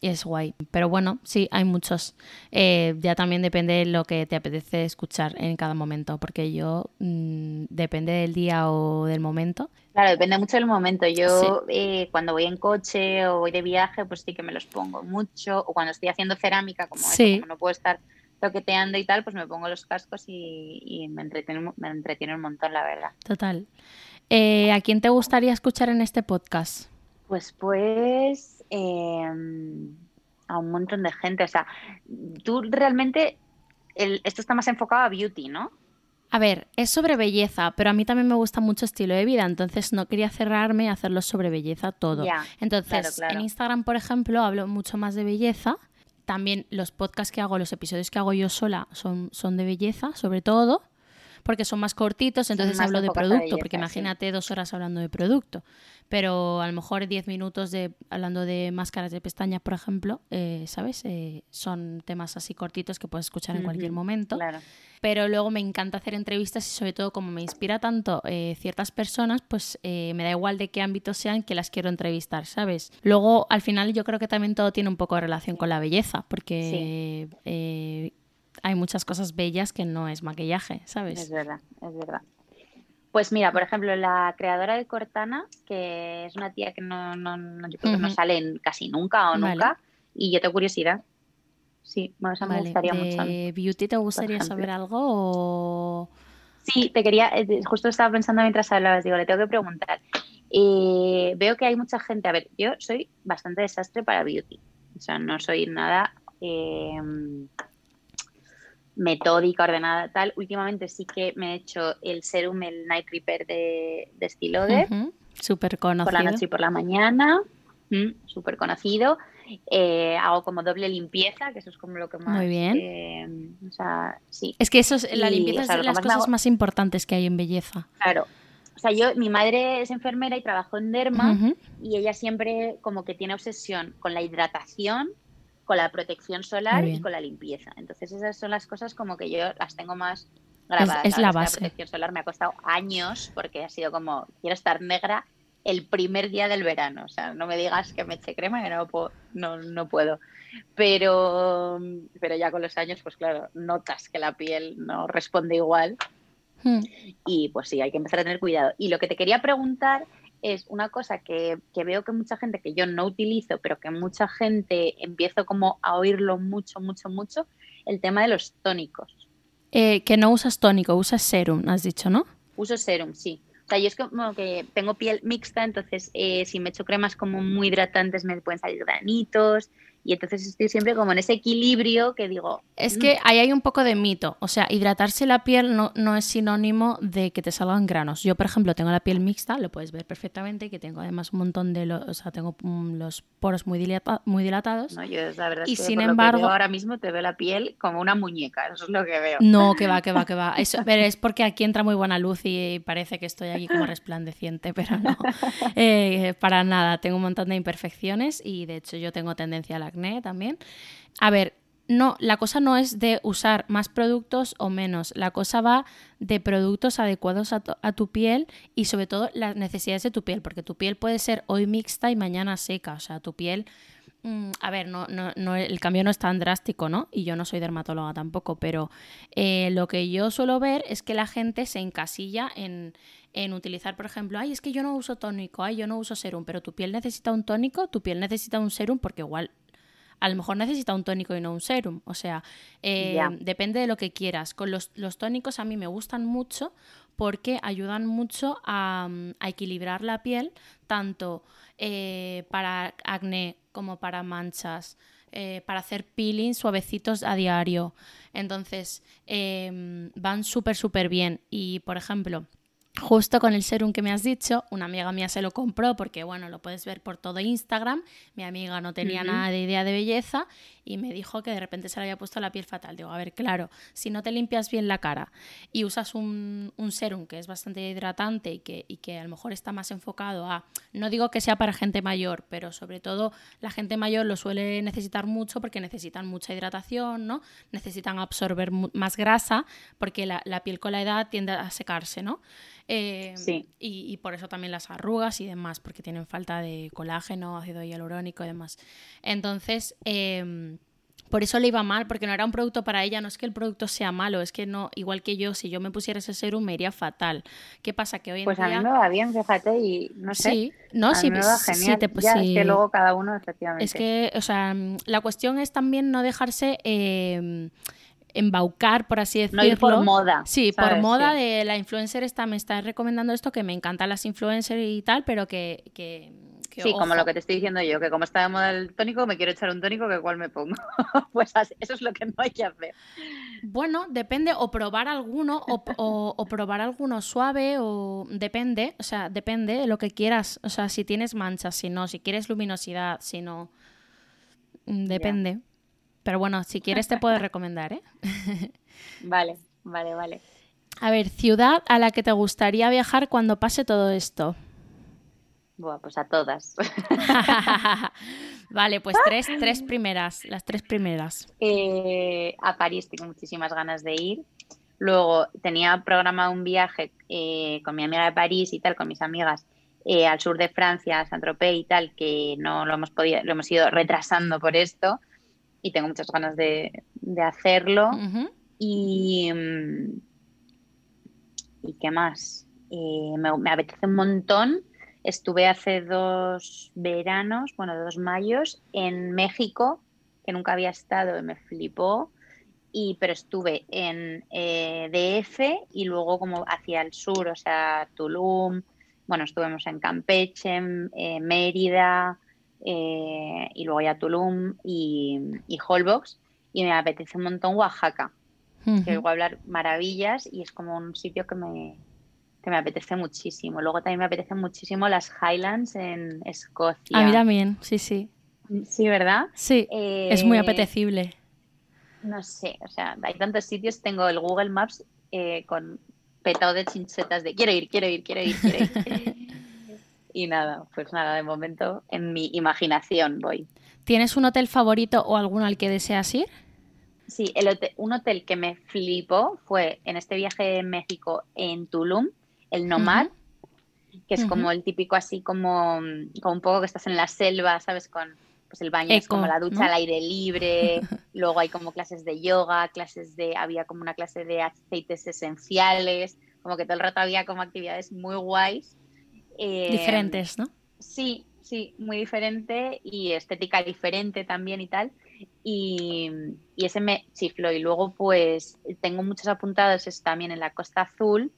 es guay. Pero bueno, sí, hay muchos. Eh, ya también depende de lo que te apetece escuchar en cada momento, porque yo mm, depende del día o del momento. Claro, depende mucho del momento. Yo eh, cuando voy en coche o voy de viaje, pues sí que me los pongo mucho. O cuando estoy haciendo cerámica, como, no puedo estar toqueteando y tal, pues me pongo los cascos y, me, entretiene, me entretiene un montón, la verdad. Total. Eh, ¿A quién te gustaría escuchar en este podcast? Pues pues Em, a un montón de gente. O sea, tú realmente, esto está más enfocado a beauty, ¿no? A ver, es sobre belleza, pero a mí también me gusta mucho estilo de vida, entonces no quería cerrarme a hacerlo sobre belleza todo. entonces, en Instagram, por ejemplo, hablo mucho más de belleza. También los podcasts que hago, los episodios que hago yo sola son, son de belleza, sobre todo porque son más cortitos, entonces hablo de producto, porque imagínate dos horas hablando de producto, pero a lo mejor diez minutos de hablando de máscaras de pestañas, por ejemplo, eh, ¿sabes? Eh, son temas así cortitos que puedes escuchar en cualquier momento. Pero luego me encanta hacer entrevistas y sobre todo como me inspira tanto eh, ciertas personas, pues me da igual de qué ámbito sean que las quiero entrevistar, ¿sabes? Luego, al final, yo creo que también todo tiene un poco de relación con la belleza, porque hay muchas cosas bellas que no es maquillaje, ¿sabes? Es verdad, es verdad. Pues mira, por ejemplo, la creadora de Cortana, que es una tía que no, no, no yo creo que no sale casi nunca o nunca, y yo tengo curiosidad. Sí, bueno, me gustaría mucho. ¿De Beauty te gustaría saber algo o...? Sí, te quería, eh, justo estaba pensando mientras hablabas, digo, le tengo que preguntar. Eh, veo que hay mucha gente, a ver, yo soy bastante desastre para beauty, o sea, no soy nada eh, metódica, ordenada, tal. Últimamente sí que me he hecho el serum, el Night Repair de, de. Súper conocido. Por la noche y por la mañana. Súper conocido. Eh, hago como doble limpieza, que eso es como lo que más... Muy bien. Eh, o sea, sí. Es que eso es, la limpieza es de las cosas más importantes que hay en belleza. Claro. O sea, yo, mi madre es enfermera y trabajó en Derma y ella siempre como que tiene obsesión con la hidratación con la protección solar y con la limpieza. Entonces esas son las cosas como que yo las tengo más grabadas. Es, la base. La protección solar me ha costado años porque ha sido como, quiero estar negra el primer día del verano. O sea, no me digas que me eche crema, que no puedo. No, no puedo. Pero, pero ya con los años, pues claro, notas que la piel no responde igual. Hmm. Y pues sí, hay que empezar a tener cuidado. Y lo que te quería preguntar es una cosa que, veo que mucha gente, que yo no utilizo, pero que mucha gente empiezo como a oírlo mucho, mucho, mucho, el tema de los tónicos. Eh, que no usas tónico, usas serum, has dicho, ¿no? Uso serum, sí. O sea, yo es como que tengo piel mixta, entonces eh, si me echo cremas como muy hidratantes me pueden salir granitos y entonces estoy siempre como en ese equilibrio que digo... Es mm". que ahí hay un poco de mito. O sea, hidratarse la piel no, no es sinónimo de que te salgan granos. Yo, por ejemplo, tengo la piel mixta, lo puedes ver perfectamente, que tengo además un montón de... Los, o sea, tengo mm, los poros muy, muy dilatados. No, yo la verdad y es que sin embargo... ahora mismo te veo la piel como una muñeca, eso es lo que veo. No, que <laughs> va, que va, que va. Eso, pero es porque aquí entra muy buena luz y parece que estoy aquí como resplandeciente, pero no. <laughs> Eh, para nada, tengo un montón de imperfecciones y de hecho yo tengo tendencia al también. A ver, no, la cosa no es de usar más productos o menos, la cosa va de productos adecuados a tu, piel y sobre todo las necesidades de tu piel, porque tu piel puede ser hoy mixta y mañana seca, o sea, tu piel... Mm, a ver, no, no, el cambio no es tan drástico, ¿no? Y yo no soy dermatóloga tampoco, pero eh, lo que yo suelo ver es que la gente se encasilla en, en utilizar, por ejemplo, ay, es que yo no uso tónico, ay, yo no uso serum, pero tu piel necesita un tónico, tu piel necesita un serum porque igual a lo mejor necesita un tónico y no un serum. O sea, eh, depende de lo que quieras. Con los, tónicos a mí me gustan mucho porque ayudan mucho a, equilibrar la piel, tanto eh, para acné como para manchas. Eh, para hacer peeling suavecitos a diario. Entonces, van súper, súper bien. Y, por ejemplo, Justo con el serum que me has dicho, una amiga mía se lo compró porque, bueno, lo puedes ver por todo Instagram. Mi amiga no tenía nada de idea de belleza y me dijo que de repente se le había puesto la piel fatal. Digo, a ver, claro, si no te limpias bien la cara y usas un, serum que es bastante hidratante y que, y que a lo mejor está más enfocado a, no digo que sea para gente mayor, pero sobre todo la gente mayor lo suele necesitar mucho porque necesitan mucha hidratación, ¿no? Necesitan absorber más grasa porque la, la piel con la edad tiende a secarse, ¿no? Eh, sí. y, por eso también las arrugas y demás, porque tienen falta de colágeno, ácido hialurónico y demás. Entonces, em, por eso le iba mal, porque no era un producto para ella, no es que el producto sea malo, es que no, igual que yo, si yo me pusiera ese serum me iría fatal. ¿Qué pasa? Que hoy en pues día... a mí me va bien, fíjate, y no sé. Sí, no, sí, me va genial. Sí, ya, es que luego cada uno, efectivamente. Es que, o sea, la cuestión es también no dejarse... Eh, embaucar, por así decirlo. No por moda. Sí, por moda de la influencer está, me está recomendando esto, que me encantan las influencers y tal, pero que... que, sí, como lo que te estoy diciendo yo, que como está de moda el tónico, me quiero echar un tónico que cuál me pongo. <laughs> pues eso es lo que no hay que hacer. Bueno, depende, o probar alguno, o, o, probar alguno suave, o depende, o sea, depende de lo que quieras. O sea, si tienes manchas, si no, si quieres luminosidad, si no. Mm, depende. Pero bueno, si quieres te puedo recomendar, ¿eh? <laughs> vale, vale, vale. A ver, ciudad a la que te gustaría viajar cuando pase todo esto. Bueno, pues a todas. <laughs> vale, pues tres, tres primeras, las tres primeras. Eh, a París tengo muchísimas ganas de ir. Luego tenía programado un viaje eh, con mi amiga de París y tal, con mis amigas, eh, al sur de Francia, a Saint-Tropez y tal, que no lo hemos podido, lo hemos ido retrasando por esto y tengo muchas ganas de, hacerlo. Y. Mm, ¿Y qué más? Me, apetece un montón. Estuve hace dos veranos, bueno, dos mayos, en México, que nunca había estado y me flipó. Y, pero estuve en eh, DF y luego como hacia el sur, o sea, Tulum, bueno, estuvimos en Campeche, en, Mérida, eh, y luego ya Tulum y, y Holbox. Y me apetece un montón Oaxaca, que a hablar maravillas y es como un sitio que me, que me apetece muchísimo. Luego también me apetecen muchísimo las Highlands en Escocia. A mí también, sí, sí. Sí, ¿verdad? Sí, es muy eh, apetecible. No sé, o sea, hay tantos sitios. Tengo el Google Maps eh, con petado de chinchetas de quiero ir, quiero ir, quiero ir, quiero ir. <laughs> Y nada, pues nada, de momento en mi imaginación voy. ¿Tienes un hotel favorito o alguno al que deseas ir? Sí, el un hotel que me flipó fue en este viaje en México en Tulum, el Nomad, que es como el típico así como, como, un poco que estás en la selva, ¿sabes? Con pues el baño es como la ducha al aire libre, <laughs> luego hay como clases de yoga, clases de, había como una clase de aceites esenciales, como que todo el rato había como actividades muy guays eh, Diferentes, ¿no? Sí, sí, muy diferente y estética diferente también y tal. Y, ese me chifló. Y luego, pues, tengo muchos apuntados también en la Costa Azul.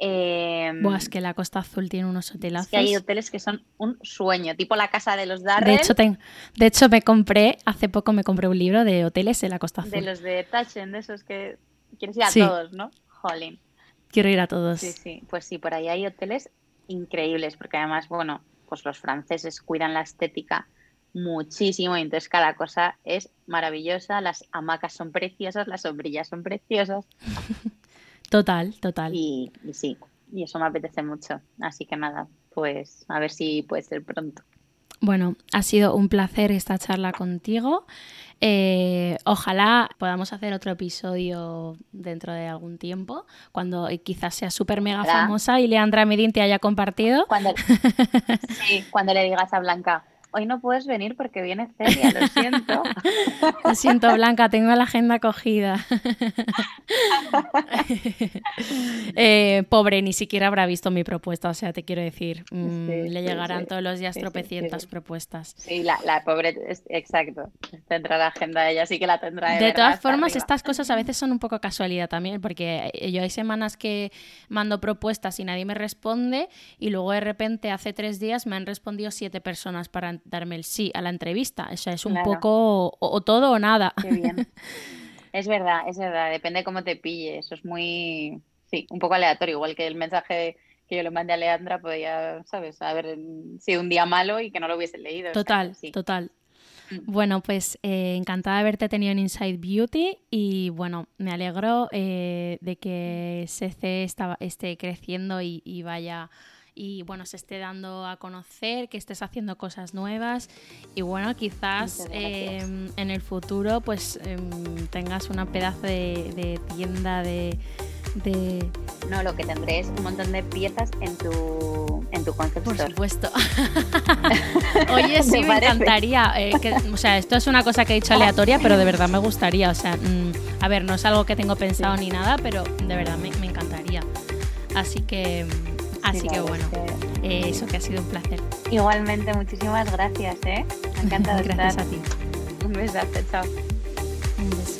Eh, es que la Costa Azul tiene unos hotelazos. que hay hoteles que son un sueño, tipo la casa de los Darrell. De hecho, de hecho, me compré, hace poco me compré un libro de hoteles en la Costa Azul. De los de Tachen, de esos que quieres ir a todos, ¿no? Jolín. Quiero ir a todos. Sí, sí, pues sí, por ahí hay hoteles increíbles, porque además, bueno, pues los franceses cuidan la estética muchísimo y entonces cada cosa es maravillosa, las hamacas son preciosas, las sombrillas son preciosas. <laughs> total, total. Y, sí, y eso me apetece mucho. Así que nada, pues a ver si puede ser pronto. Bueno, ha sido un placer esta charla contigo. Eh, ojalá podamos hacer otro episodio dentro de algún tiempo, cuando quizás sea súper mega famosa y Leandra Medin te haya compartido. Cuando, <laughs> sí, cuando le digas a Blanca, hoy no puedes venir porque viene Celia, lo siento. <laughs> Lo siento, Blanca, tengo la agenda cogida. <laughs> Eh, pobre, ni siquiera habrá visto mi propuesta, o sea, te quiero decir, mm, le llegarán todos los días tropecientas propuesas. Sí, la, pobre, exacto, tendrá la agenda ella, sí que la tendrá. De, todas formas, estas cosas a veces son un poco casualidad también, porque yo hay semanas que mando propuestas y nadie me responde y luego de repente hace tres días me han respondido siete personas para darme el sí a la entrevista. O sea, es un poco o, todo o nada. Qué bien. <laughs> Es verdad, es verdad, depende cómo te pille. Eso es muy, sí, un poco aleatorio, igual que el mensaje que yo le mandé a Leandra podía, ¿sabes? Haber sido un día malo y que no lo hubiese leído. Total, total. Mm. Bueno, pues eh, encantada de haberte tenido en Inside Beauty y bueno, me alegro eh, de que SC esté creciendo y vaya y bueno, se esté dando a conocer, que estés haciendo cosas nuevas y bueno, quizás em, en el futuro pues em, tengas una pedazo de, tienda de, No, lo que tendré es un montón de piezas en tu, en tu concept Por supuesto. <laughs> Oye, sí, me, encantaría. Eh, o sea, esto es una cosa que he dicho aleatoria, pero de verdad me gustaría. O sea, mm, a ver, no es algo que tengo pensado ni nada, pero de verdad me, me encantaría. Así que Así que bueno, eh, eso que ha sido un placer. Igualmente, muchísimas gracias, ¿eh? <laughs> Me encanta Gracias a ti. Un besazo, chao. Un beso.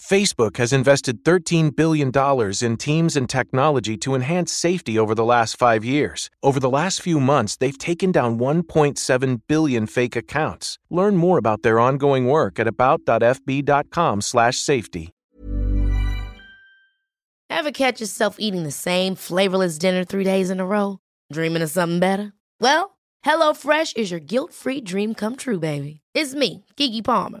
Facebook has invested $13 billion in teams and technology to enhance safety over the last five years. Over the last few months, they've taken down 1.7 billion fake accounts. Learn more about their ongoing work at about.fb.com/safety. Ever catch yourself eating the same flavorless dinner three days in a row? Dreaming of something better? Well, HelloFresh is your guilt-free dream come true, baby. It's me, Kiki Palmer.